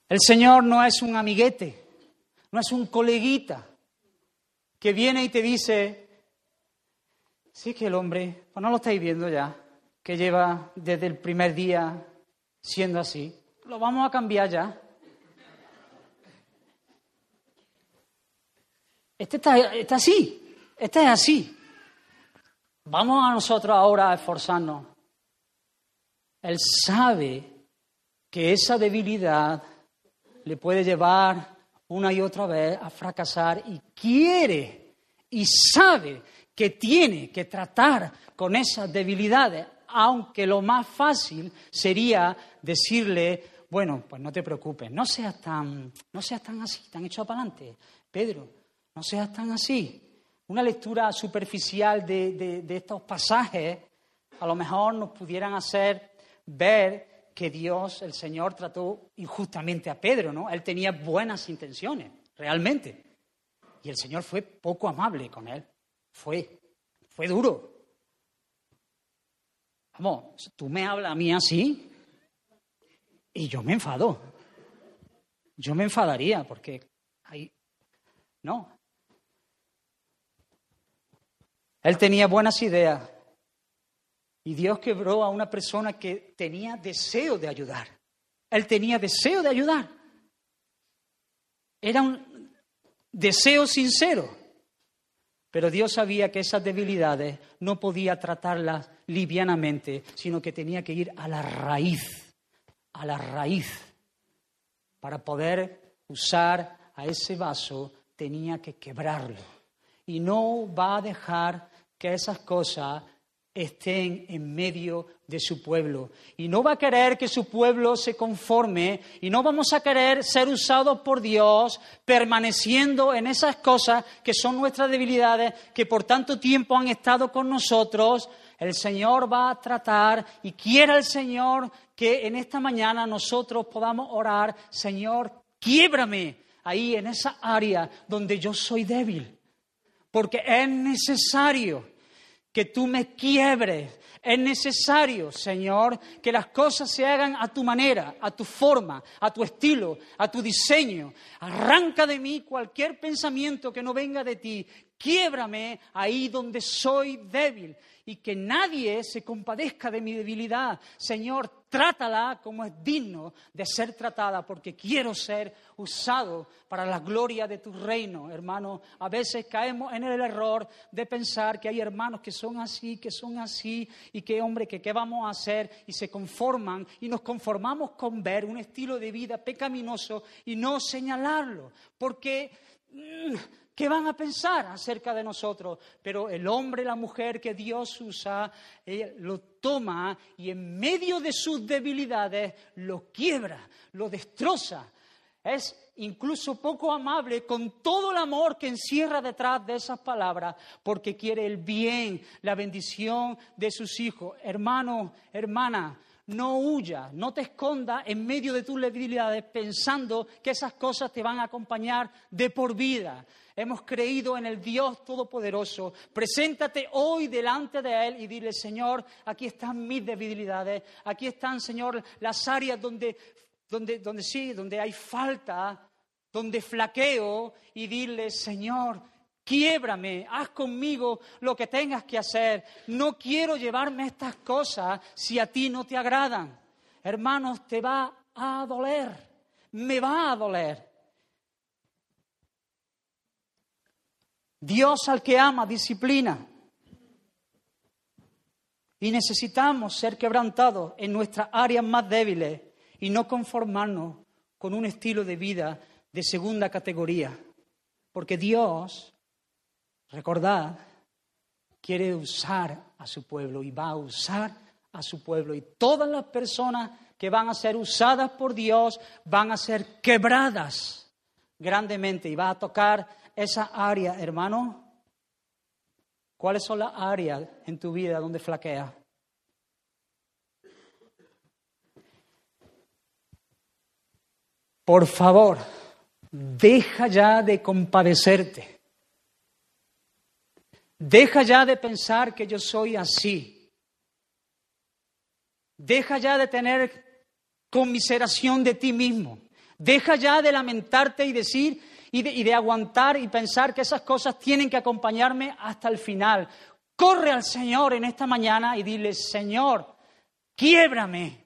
El Señor no es un amiguete, no es un coleguita que viene y te dice, Sí que el hombre, pues no lo estáis viendo ya, que lleva desde el primer día siendo así. Lo vamos a cambiar ya. Este está, está así, este es así. Vamos a nosotros ahora a esforzarnos. Él sabe que esa debilidad le puede llevar una y otra vez a fracasar y quiere y sabe que tiene que tratar con esas debilidades, aunque lo más fácil sería decirle, bueno, pues no te preocupes, no seas tan, no seas tan así, tan hecho para adelante. Pedro, no seas tan así. Una lectura superficial de, de estos pasajes a lo mejor nos pudieran hacer ver que Dios, el Señor, trató injustamente a Pedro, ¿no? Él tenía buenas intenciones, realmente. Y el Señor fue poco amable con él. Fue, fue duro. Vamos, tú me hablas a mí así y yo me enfado. Yo me enfadaría porque ahí, no. Él tenía buenas ideas y Dios quebró a una persona que tenía deseo de ayudar. Él tenía deseo de ayudar. Era un deseo sincero. Pero Dios sabía que esas debilidades no podía tratarlas livianamente, sino que tenía que ir a la raíz, a la raíz. Para poder usar a ese vaso tenía que quebrarlo. Y no va a dejar que esas cosas estén en medio de su pueblo. Y no va a querer que su pueblo se conforme y no vamos a querer ser usados por Dios permaneciendo en esas cosas que son nuestras debilidades, que por tanto tiempo han estado con nosotros. El Señor va a tratar y quiera el Señor que en esta mañana nosotros podamos orar, Señor, quiébrame ahí en esa área donde yo soy débil, porque es necesario que tú me quiebres. Es necesario, Señor, que las cosas se hagan a tu manera, a tu forma, a tu estilo, a tu diseño. Arranca de mí cualquier pensamiento que no venga de ti. Quiébrame ahí donde soy débil y que nadie se compadezca de mi debilidad. Señor, trátala como es digno de ser tratada, porque quiero ser usado para la gloria de tu reino, hermano. A veces caemos en el error de pensar que hay hermanos que son así, que son así, y que, hombre, que qué vamos a hacer, y se conforman, y nos conformamos con ver un estilo de vida pecaminoso y no señalarlo, porque... Mm, ¿Qué van a pensar acerca de nosotros? Pero el hombre, la mujer que Dios usa, lo toma y en medio de sus debilidades lo quiebra, lo destroza. Es incluso poco amable, con todo el amor que encierra detrás de esas palabras, porque quiere el bien, la bendición de sus hijos. Hermano, hermana, no huya, no te escondas en medio de tus debilidades pensando que esas cosas te van a acompañar de por vida. Hemos creído en el Dios Todopoderoso. Preséntate hoy delante de Él y dile, Señor, aquí están mis debilidades, aquí están, Señor, las áreas donde, donde, donde sí, donde hay falta, donde flaqueo, y dile, Señor, Quiébrame, haz conmigo lo que tengas que hacer. No quiero llevarme estas cosas si a ti no te agradan. Hermanos, te va a doler, me va a doler. Dios al que ama disciplina. Y necesitamos ser quebrantados en nuestras áreas más débiles y no conformarnos con un estilo de vida de segunda categoría. Porque Dios Recordad, quiere usar a su pueblo y va a usar a su pueblo. Y todas las personas que van a ser usadas por Dios van a ser quebradas grandemente y va a tocar esa área, hermano. ¿Cuáles son las áreas en tu vida donde flaquea? Por favor, deja ya de compadecerte. Deja ya de pensar que yo soy así. Deja ya de tener conmiseración de ti mismo. Deja ya de lamentarte y decir y de, y de, aguantar y pensar que esas cosas tienen que acompañarme hasta el final. Corre al Señor en esta mañana y dile, Señor, quiébrame.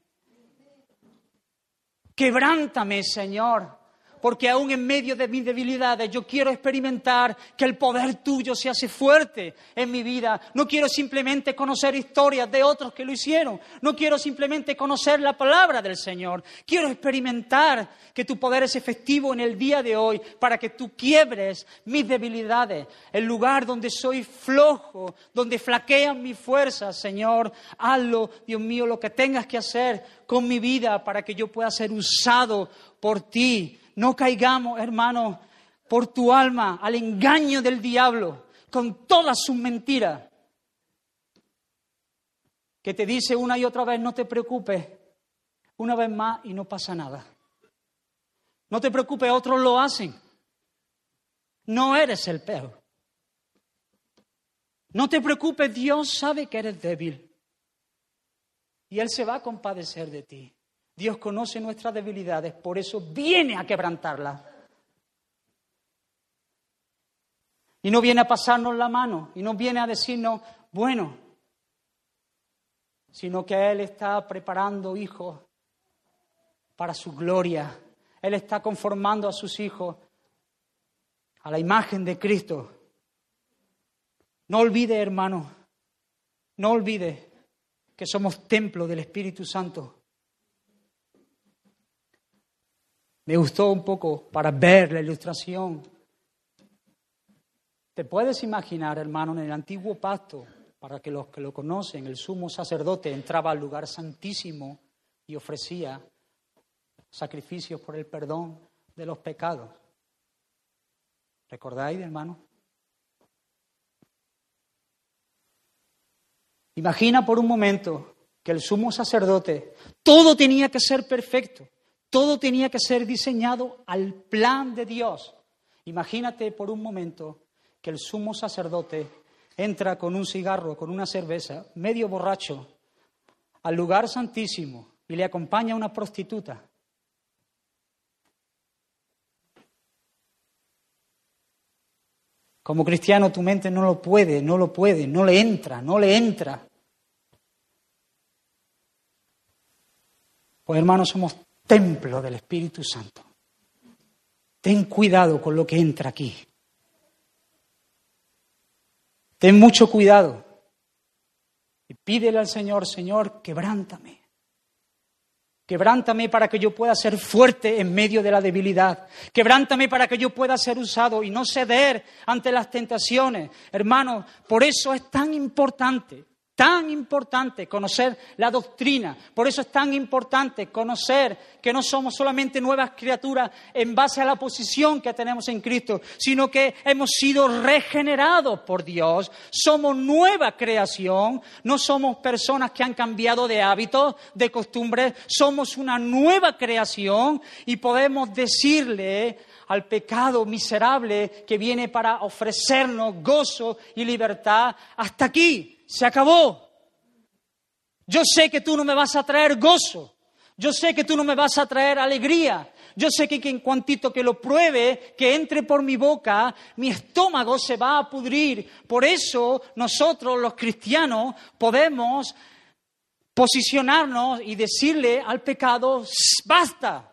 Quebrántame, Señor porque aún en medio de mis debilidades yo quiero experimentar que el poder tuyo se hace fuerte en mi vida. No quiero simplemente conocer historias de otros que lo hicieron. No quiero simplemente conocer la palabra del Señor. Quiero experimentar que tu poder es efectivo en el día de hoy para que tú quiebres mis debilidades. El lugar donde soy flojo, donde flaquean mis fuerzas, Señor, hazlo, Dios mío, lo que tengas que hacer con mi vida para que yo pueda ser usado por ti no caigamos, hermano, por tu alma al engaño del diablo con todas sus mentiras. Que te dice una y otra vez, no te preocupes, una vez más y no pasa nada. No te preocupes, otros lo hacen. No eres el peor. No te preocupes, Dios sabe que eres débil. Y Él se va a compadecer de ti. Dios conoce nuestras debilidades, por eso viene a quebrantarlas. Y no viene a pasarnos la mano, y no viene a decirnos, bueno, sino que Él está preparando hijos para su gloria. Él está conformando a sus hijos a la imagen de Cristo. No olvide, hermano, no olvide que somos templo del Espíritu Santo. Me gustó un poco para ver la ilustración. ¿Te puedes imaginar, hermano, en el antiguo pacto, para que los que lo conocen, el sumo sacerdote entraba al lugar santísimo y ofrecía sacrificios por el perdón de los pecados? ¿Recordáis, hermano? Imagina por un momento que el sumo sacerdote, todo tenía que ser perfecto. Todo tenía que ser diseñado al plan de Dios. Imagínate por un momento que el sumo sacerdote entra con un cigarro, con una cerveza, medio borracho, al lugar santísimo y le acompaña una prostituta. Como cristiano tu mente no lo puede, no lo puede, no le entra, no le entra. Pues hermanos, somos templo del Espíritu Santo. Ten cuidado con lo que entra aquí. Ten mucho cuidado. Y pídele al Señor, Señor, quebrántame. Quebrántame para que yo pueda ser fuerte en medio de la debilidad. Quebrántame para que yo pueda ser usado y no ceder ante las tentaciones. Hermanos, por eso es tan importante tan importante conocer la doctrina, por eso es tan importante conocer que no somos solamente nuevas criaturas en base a la posición que tenemos en Cristo, sino que hemos sido regenerados por Dios, somos nueva creación, no somos personas que han cambiado de hábitos, de costumbres, somos una nueva creación y podemos decirle al pecado miserable que viene para ofrecernos gozo y libertad, hasta aquí, se acabó. Yo sé que tú no me vas a traer gozo. Yo sé que tú no me vas a traer alegría. Yo sé que, en cuantito que lo pruebe, que entre por mi boca, mi estómago se va a pudrir. Por eso nosotros los cristianos podemos posicionarnos y decirle al pecado, basta,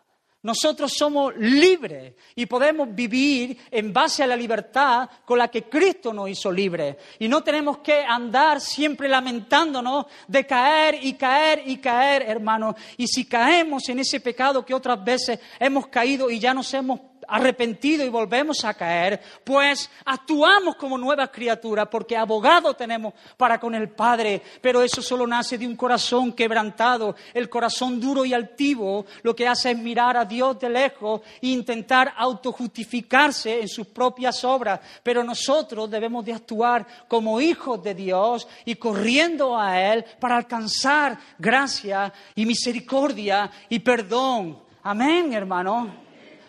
nosotros somos libres y podemos vivir en base a la libertad con la que Cristo nos hizo libres. Y no tenemos que andar siempre lamentándonos de caer y caer y caer, hermanos. Y si caemos en ese pecado que otras veces hemos caído y ya nos hemos arrepentido y volvemos a caer, pues actuamos como nuevas criaturas, porque abogado tenemos para con el Padre, pero eso solo nace de un corazón quebrantado. El corazón duro y altivo lo que hace es mirar a Dios de lejos e intentar autojustificarse en sus propias obras, pero nosotros debemos de actuar como hijos de Dios y corriendo a Él para alcanzar gracia y misericordia y perdón. Amén, hermano.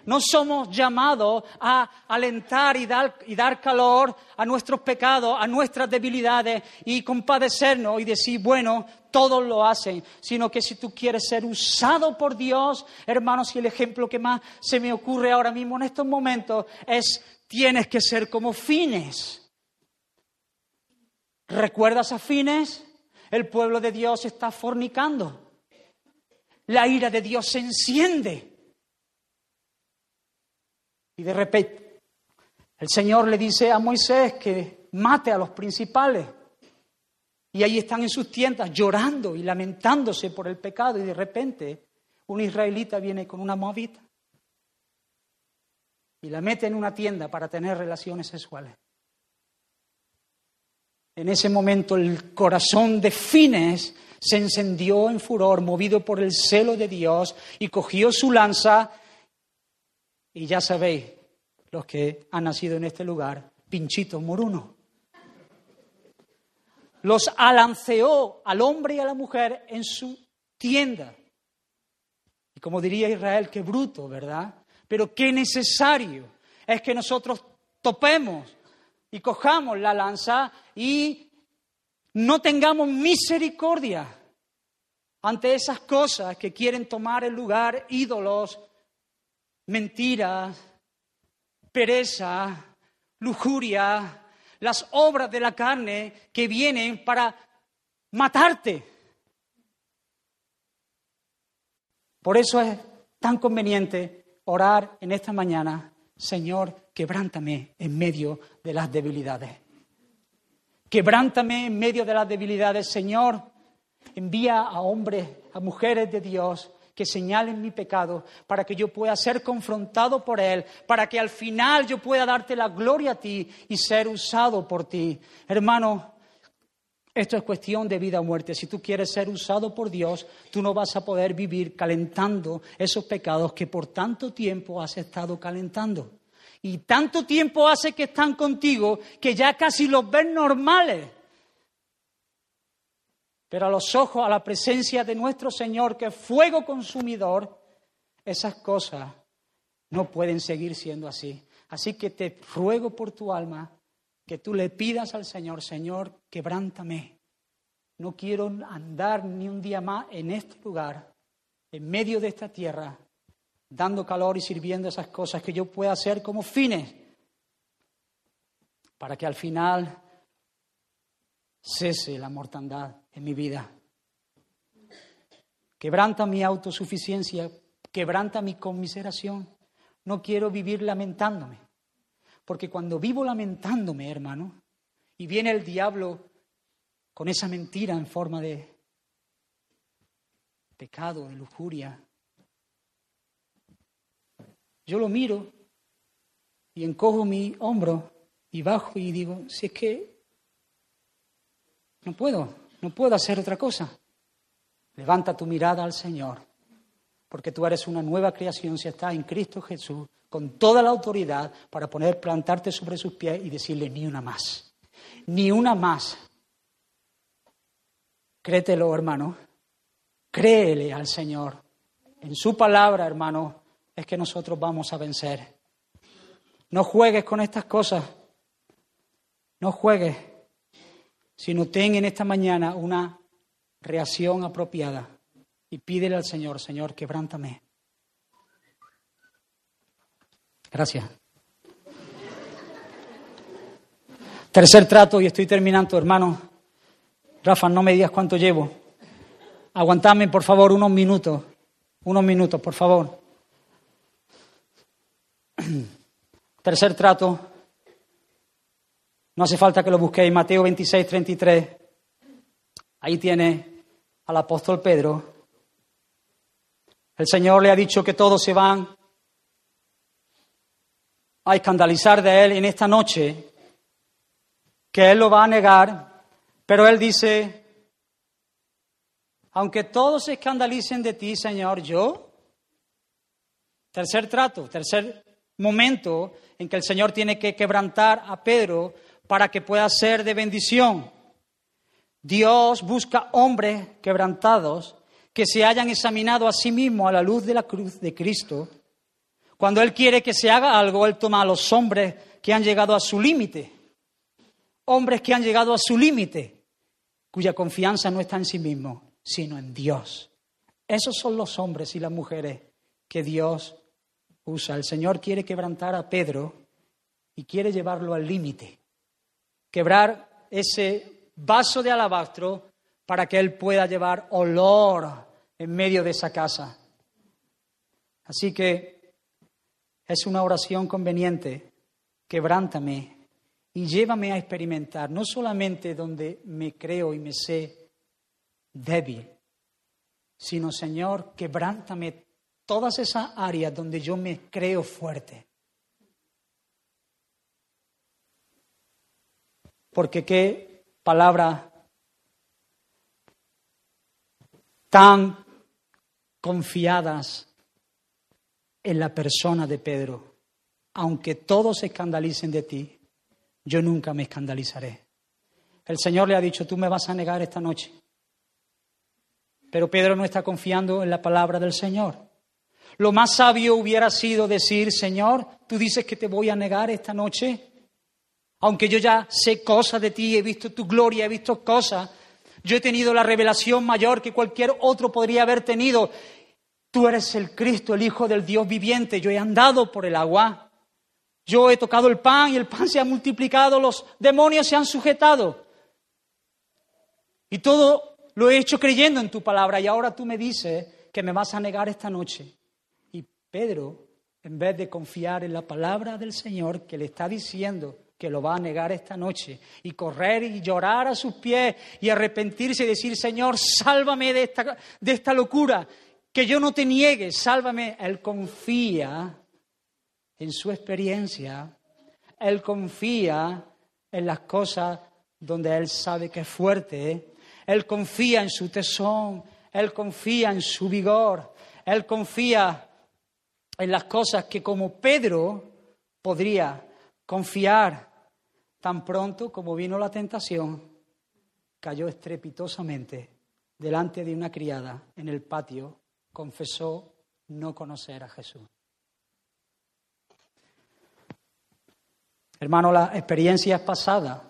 No somos llamados a alentar y dar, calor a nuestros pecados, a nuestras debilidades y compadecernos y decir, bueno, todos lo hacen, sino que si tú quieres ser usado por Dios, hermanos, y el ejemplo que más se me ocurre ahora mismo en estos momentos es, tienes que ser como fines. ¿Recuerdas a fines? El pueblo de Dios está fornicando. La ira de Dios se enciende. Y de repente el Señor le dice a Moisés que mate a los principales. Y ahí están en sus tiendas llorando y lamentándose por el pecado. Y de repente un israelita viene con una movita y la mete en una tienda para tener relaciones sexuales. En ese momento el corazón de Fines se encendió en furor, movido por el celo de Dios, y cogió su lanza y ya sabéis, los que han nacido en este lugar, pinchitos moruno. Los alanceó al hombre y a la mujer en su tienda. Y como diría Israel, qué bruto, ¿verdad? Pero qué necesario es que nosotros topemos y cojamos la lanza y no tengamos misericordia ante esas cosas que quieren tomar el lugar ídolos mentiras, pereza, lujuria, las obras de la carne que vienen para matarte. Por eso es tan conveniente orar en esta mañana, Señor, quebrántame en medio de las debilidades. Quebrántame en medio de las debilidades, Señor. Envía a hombres, a mujeres de Dios que señalen mi pecado, para que yo pueda ser confrontado por Él, para que al final yo pueda darte la gloria a ti y ser usado por ti. Hermano, esto es cuestión de vida o muerte. Si tú quieres ser usado por Dios, tú no vas a poder vivir calentando esos pecados que por tanto tiempo has estado calentando. Y tanto tiempo hace que están contigo que ya casi los ves normales. Pero a los ojos, a la presencia de nuestro Señor, que es fuego consumidor, esas cosas no pueden seguir siendo así. Así que te ruego por tu alma que tú le pidas al Señor, Señor, quebrántame. No quiero andar ni un día más en este lugar, en medio de esta tierra, dando calor y sirviendo esas cosas que yo pueda hacer como fines, para que al final cese la mortandad en mi vida. Quebranta mi autosuficiencia, quebranta mi conmiseración. No quiero vivir lamentándome, porque cuando vivo lamentándome, hermano, y viene el diablo con esa mentira en forma de pecado, de lujuria, yo lo miro y encojo mi hombro y bajo y digo, si es que no puedo, No puedo hacer otra cosa. Levanta tu mirada al Señor, porque tú eres una nueva creación si estás en Cristo Jesús, con toda la autoridad para poner, plantarte sobre sus pies y decirle ni una más, ni una más. Créetelo, hermano, créele al Señor. En su palabra, hermano, es que nosotros vamos a vencer. No juegues con estas cosas. No juegues, sino ten en esta mañana una reacción apropiada y pídele al Señor, Señor, quebrántame. Gracias. Tercer trato, y estoy terminando, hermano. Rafa, no me digas cuánto llevo. Aguantadme, por favor, unos minutos. Unos minutos, por favor. Tercer trato. No hace falta que lo busquéis. Mateo 26, 33. Ahí tiene al apóstol Pedro. El Señor le ha dicho que todos se van a escandalizar de él en esta noche, que él lo va a negar, pero él dice, aunque todos se escandalicen de ti, Señor, yo, tercer trato, tercer momento en que el Señor tiene que quebrantar a Pedro para que pueda ser de bendición. Dios busca hombres quebrantados que se hayan examinado a sí mismos a la luz de la cruz de Cristo cuando Él quiere que se haga algo, Él toma a los hombres que han llegado a su límite. Hombres que han llegado a su límite, cuya confianza no está en sí mismos, sino en Dios. Esos son los hombres y las mujeres que Dios usa. El Señor quiere quebrantar a Pedro y quiere llevarlo al límite. Quebrar ese vaso de alabastro para que Él pueda llevar olor en medio de esa casa. Así que es una oración conveniente. Quebrántame y llévame a experimentar, no solamente donde me creo y me sé débil, sino, Señor, quebrántame todas esas áreas donde yo me creo fuerte. Porque qué palabra tan confiadas en la persona de Pedro. Aunque todos se escandalicen de ti, yo nunca me escandalizaré. El Señor le ha dicho, tú me vas a negar esta noche. Pero Pedro no está confiando en la palabra del Señor. Lo más sabio hubiera sido decir, Señor, tú dices que te voy a negar esta noche. Aunque yo ya sé cosas de ti, he visto tu gloria, he visto cosas. Yo he tenido la revelación mayor que cualquier otro podría haber tenido. Tú eres el Cristo, el Hijo del Dios viviente. Yo he andado por el agua. Yo he tocado el pan y el pan se ha multiplicado, los demonios se han sujetado. Y todo lo he hecho creyendo en tu palabra y ahora tú me dices que me vas a negar esta noche. Y Pedro, en vez de confiar en la palabra del Señor que le está diciendo que lo va a negar esta noche. Y correr y llorar a sus pies y arrepentirse y decir, Señor, sálvame de esta, de esta locura que yo no te niegue, sálvame. Él confía en su experiencia, Él confía en las cosas donde Él sabe que es fuerte, Él confía en su tesón, Él confía en su vigor, Él confía en las cosas que como Pedro podría confiar tan pronto como vino la tentación, cayó estrepitosamente delante de una criada en el patio confesó no conocer a Jesús. Hermano, las experiencias pasadas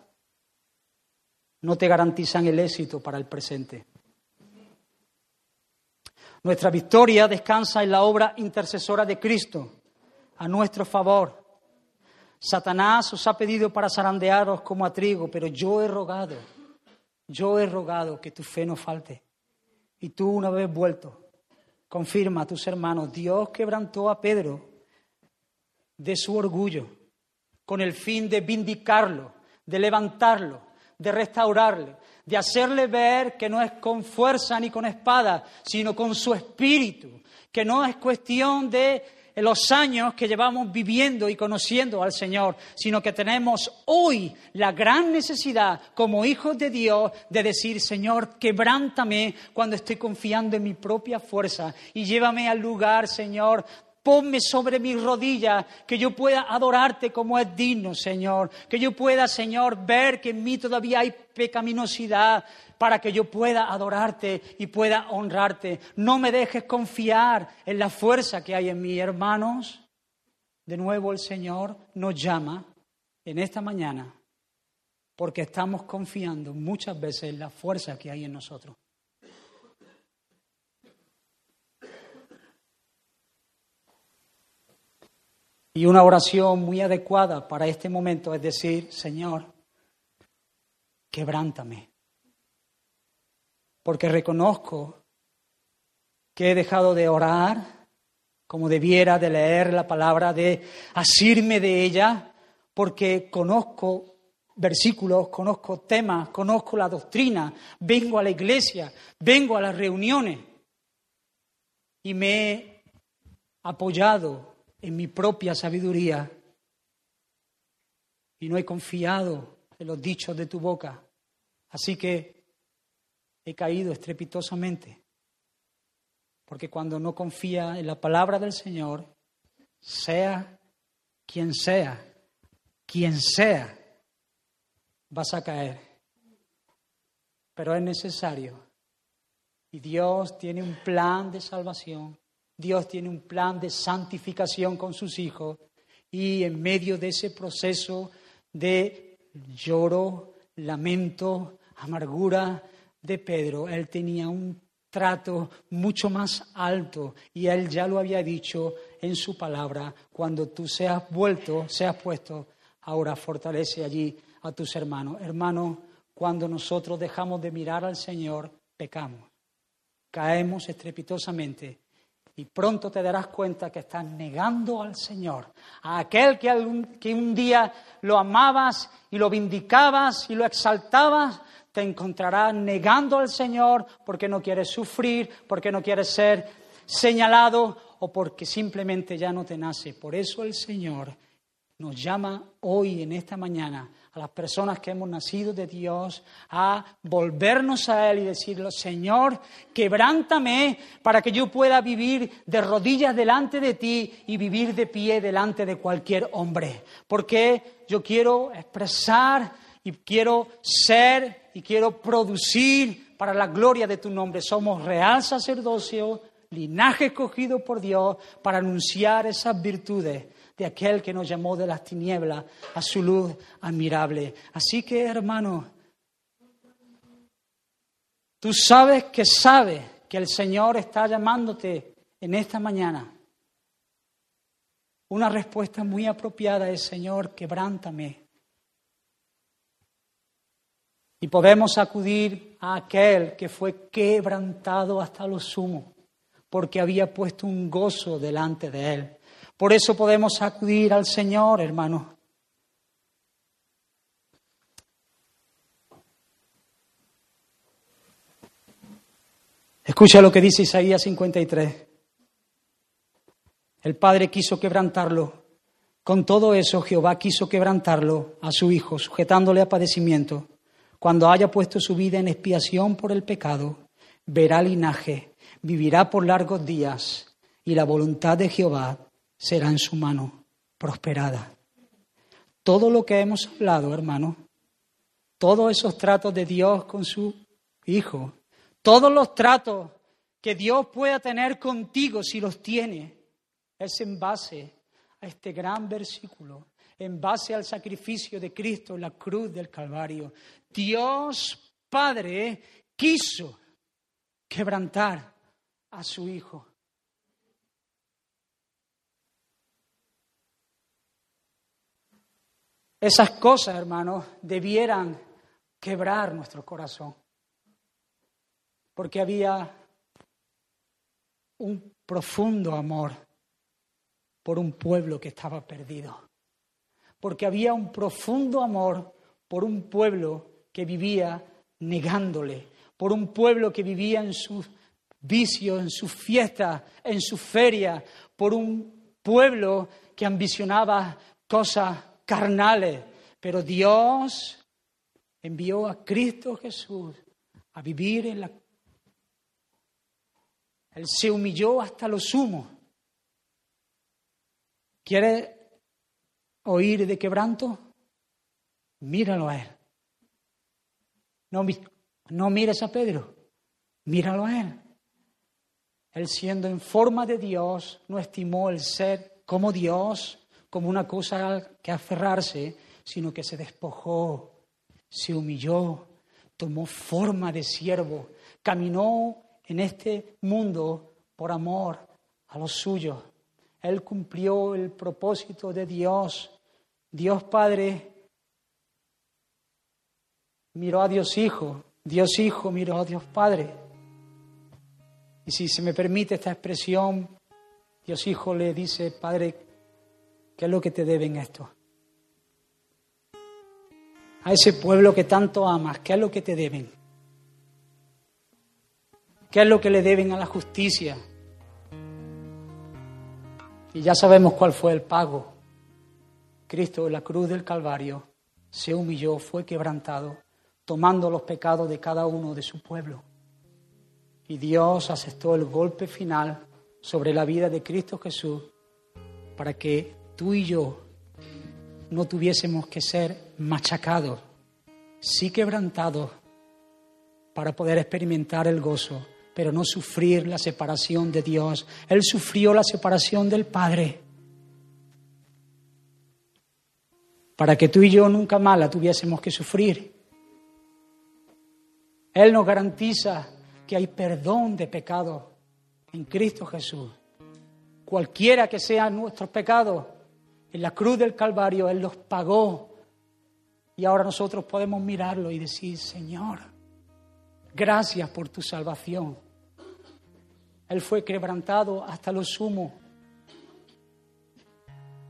no te garantizan el éxito para el presente. Nuestra victoria descansa en la obra intercesora de Cristo a nuestro favor. Satanás os ha pedido para zarandearos como a trigo, pero yo he rogado, yo he rogado que tu fe no falte. Y tú una vez vuelto, confirma a tus hermanos, Dios quebrantó a Pedro de su orgullo con el fin de vindicarlo, de levantarlo, de restaurarle, de hacerle ver que no es con fuerza ni con espada, sino con su espíritu, que no es cuestión de en los años que llevamos viviendo y conociendo al Señor, sino que tenemos hoy la gran necesidad como hijos de Dios de decir, Señor, quebrántame cuando estoy confiando en mi propia fuerza y llévame al lugar, Señor, Ponme sobre mis rodillas, que yo pueda adorarte como es digno, Señor. Que yo pueda, Señor, ver que en mí todavía hay pecaminosidad para que yo pueda adorarte y pueda honrarte. No me dejes confiar en la fuerza que hay en mí, hermanos. De nuevo el Señor nos llama en esta mañana porque estamos confiando muchas veces en la fuerza que hay en nosotros. Y una oración muy adecuada para este momento es decir, Señor, quebrántame. Porque reconozco que he dejado de orar como debiera, de leer la palabra, de asirme de ella, porque conozco versículos, conozco temas, conozco la doctrina, vengo a la iglesia, vengo a las reuniones y me he apoyado en mi propia sabiduría y no he confiado en los dichos de tu boca. Así que he caído estrepitosamente. Porque cuando no confía en la palabra del Señor, sea quien sea, quien sea, vas a caer. Pero es necesario. Y Dios tiene un plan de salvación Dios tiene un plan de santificación con sus hijos y en medio de ese proceso de lloro, lamento, amargura de Pedro, él tenía un trato mucho más alto y él ya lo había dicho en su palabra, cuando tú seas vuelto, seas puesto, ahora fortalece allí a tus hermanos. Hermanos, cuando nosotros dejamos de mirar al Señor, pecamos, caemos estrepitosamente y pronto te darás cuenta que estás negando al Señor, a aquel que, un día lo amabas y lo vindicabas y lo exaltabas, te encontrarás negando al Señor porque no quieres sufrir, porque no quieres ser señalado o porque simplemente ya no te nace. Por eso el Señor nos llama hoy, en esta mañana, a las personas que hemos nacido de Dios, a volvernos a Él y decirle, Señor, quebrántame para que yo pueda vivir de rodillas delante de ti y vivir de pie delante de cualquier hombre. Porque yo quiero expresar y quiero ser y quiero producir para la gloria de tu nombre. Somos real sacerdocio, linaje escogido por Dios para anunciar esas virtudes de aquel que nos llamó de las tinieblas a su luz admirable. Así que, hermano, tú sabes que sabes que el Señor está llamándote en esta mañana. Una respuesta muy apropiada es, Señor, quebrántame. Y podemos acudir a aquel que fue quebrantado hasta lo sumo, porque había puesto un gozo delante de él. Por eso podemos acudir al Señor, hermano. Escucha lo que dice Isaías 53. El Padre quiso quebrantarlo. Con todo eso Jehová quiso quebrantarlo a su Hijo, sujetándole a padecimiento. Cuando haya puesto su vida en expiación por el pecado, verá linaje, vivirá por largos días, y la voluntad de Jehová será en su mano prosperada. Todo lo que hemos hablado, hermano, todos esos tratos de Dios con su Hijo, todos los tratos que Dios pueda tener contigo si los tiene, es en base a este gran versículo, en base al sacrificio de Cristo en la cruz del Calvario. Dios Padre quiso quebrantar a su Hijo. Esas cosas, hermanos, debieran quebrar nuestro corazón. Porque había un profundo amor por un pueblo que estaba perdido. Porque había un profundo amor por un pueblo que vivía negándole, por un pueblo que vivía en sus vicios, en sus fiestas, en su feria, por un pueblo que ambicionaba cosas carnales, pero Dios envió a Cristo Jesús a vivir en la... Él se humilló hasta lo sumo. ¿Quiere oír de quebranto? Míralo a Él. No, no mires a Pedro, míralo a Él. Él siendo en forma de Dios, no estimó el ser como Dios, como una cosa que aferrarse, sino que se despojó, se humilló, tomó forma de siervo, caminó en este mundo por amor a los suyos. Él cumplió el propósito de Dios. Dios Padre miró a Dios Hijo, Dios Hijo miró a Dios Padre. Y si se me permite esta expresión, Dios Hijo le dice, Padre, ¿qué es lo que te deben esto? A ese pueblo que tanto amas, ¿qué es lo que te deben? ¿Qué es lo que le deben a la justicia? Y ya sabemos cuál fue el pago. Cristo en la cruz del Calvario se humilló, fue quebrantado, tomando los pecados de cada uno de su pueblo. Y Dios aceptó el golpe final sobre la vida de Cristo Jesús para que tú y yo no tuviésemos que ser machacados, sí quebrantados, para poder experimentar el gozo, pero no sufrir la separación de Dios. Él sufrió la separación del Padre para que tú y yo nunca más la tuviésemos que sufrir. Él nos garantiza que hay perdón de pecado en Cristo Jesús. Cualquiera que sean nuestros pecados, en la cruz del Calvario Él los pagó. Y ahora nosotros podemos mirarlo y decir, Señor, gracias por tu salvación. Él fue quebrantado hasta lo sumo.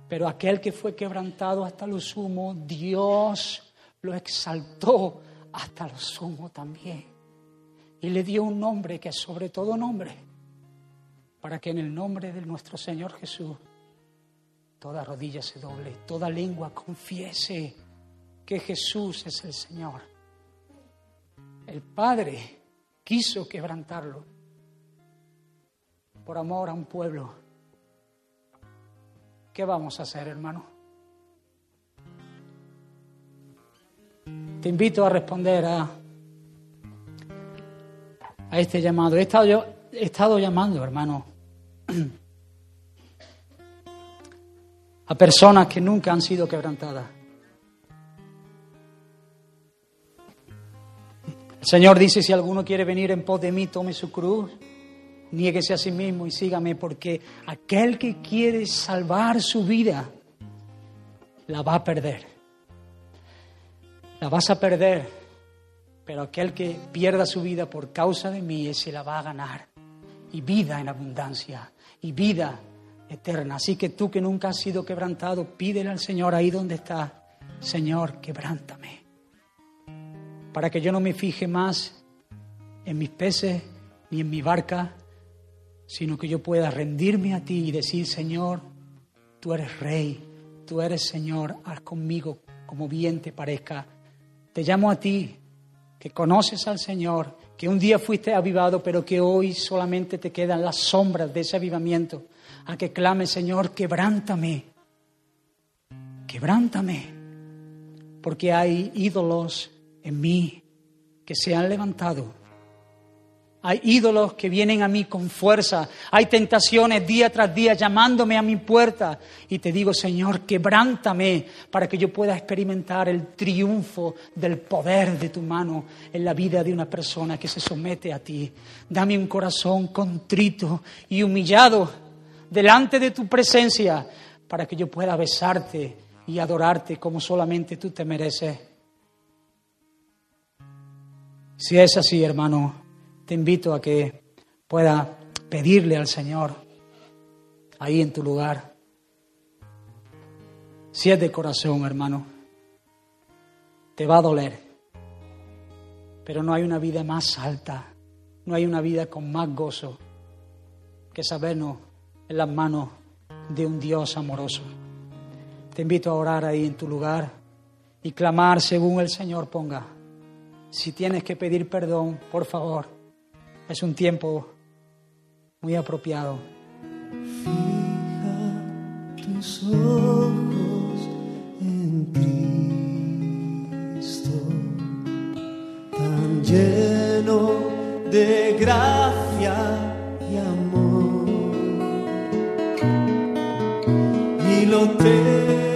Pero aquel que fue quebrantado hasta lo sumo, Dios lo exaltó hasta lo sumo también y le dio un nombre que es sobre todo nombre, para que en el nombre de nuestro Señor Jesús toda rodilla se doble, toda lengua confiese que Jesús es el Señor. El Padre quiso quebrantarlo por amor a un pueblo. ¿Qué vamos a hacer, hermano? Te invito a responder a a este llamado. He estado, yo, he estado llamando, hermano, a personas que nunca han sido quebrantadas. El Señor dice, si alguno quiere venir en pos de mí, tome su cruz, niéguese a sí mismo y sígame, porque aquel que quiere salvar su vida, la va a perder. La vas a perder pero aquel que pierda su vida por causa de mí, ese la va a ganar. Y vida en abundancia, y vida eterna. Así que tú que nunca has sido quebrantado, pídele al Señor ahí donde está, Señor, quebrántame. Para que yo no me fije más en mis peces ni en mi barca, sino que yo pueda rendirme a ti y decir, Señor, tú eres rey, tú eres Señor, haz conmigo como bien te parezca. Te llamo a ti, que conoces al Señor, que un día fuiste avivado, pero que hoy solamente te quedan las sombras de ese avivamiento, a que clame, Señor, quebrántame, quebrántame, porque hay ídolos en mí que se han levantado hay ídolos que vienen a mí con fuerza. Hay tentaciones día tras día llamándome a mi puerta. Y te digo, Señor, quebrántame para que yo pueda experimentar el triunfo del poder de tu mano en la vida de una persona que se somete a ti. Dame un corazón contrito y humillado delante de tu presencia para que yo pueda besarte y adorarte como solamente tú te mereces. Si es así, hermano, te invito a que pueda pedirle al Señor ahí en tu lugar. Si es de corazón, hermano, te va a doler, pero no hay una vida más alta, no hay una vida con más gozo que sabernos en las manos de un Dios amoroso. Te invito a orar ahí en tu lugar y clamar según el Señor ponga. Si tienes que pedir perdón, por favor, es un tiempo muy apropiado. Fija tus ojos en Cristo, tan lleno de gracia y amor. Lo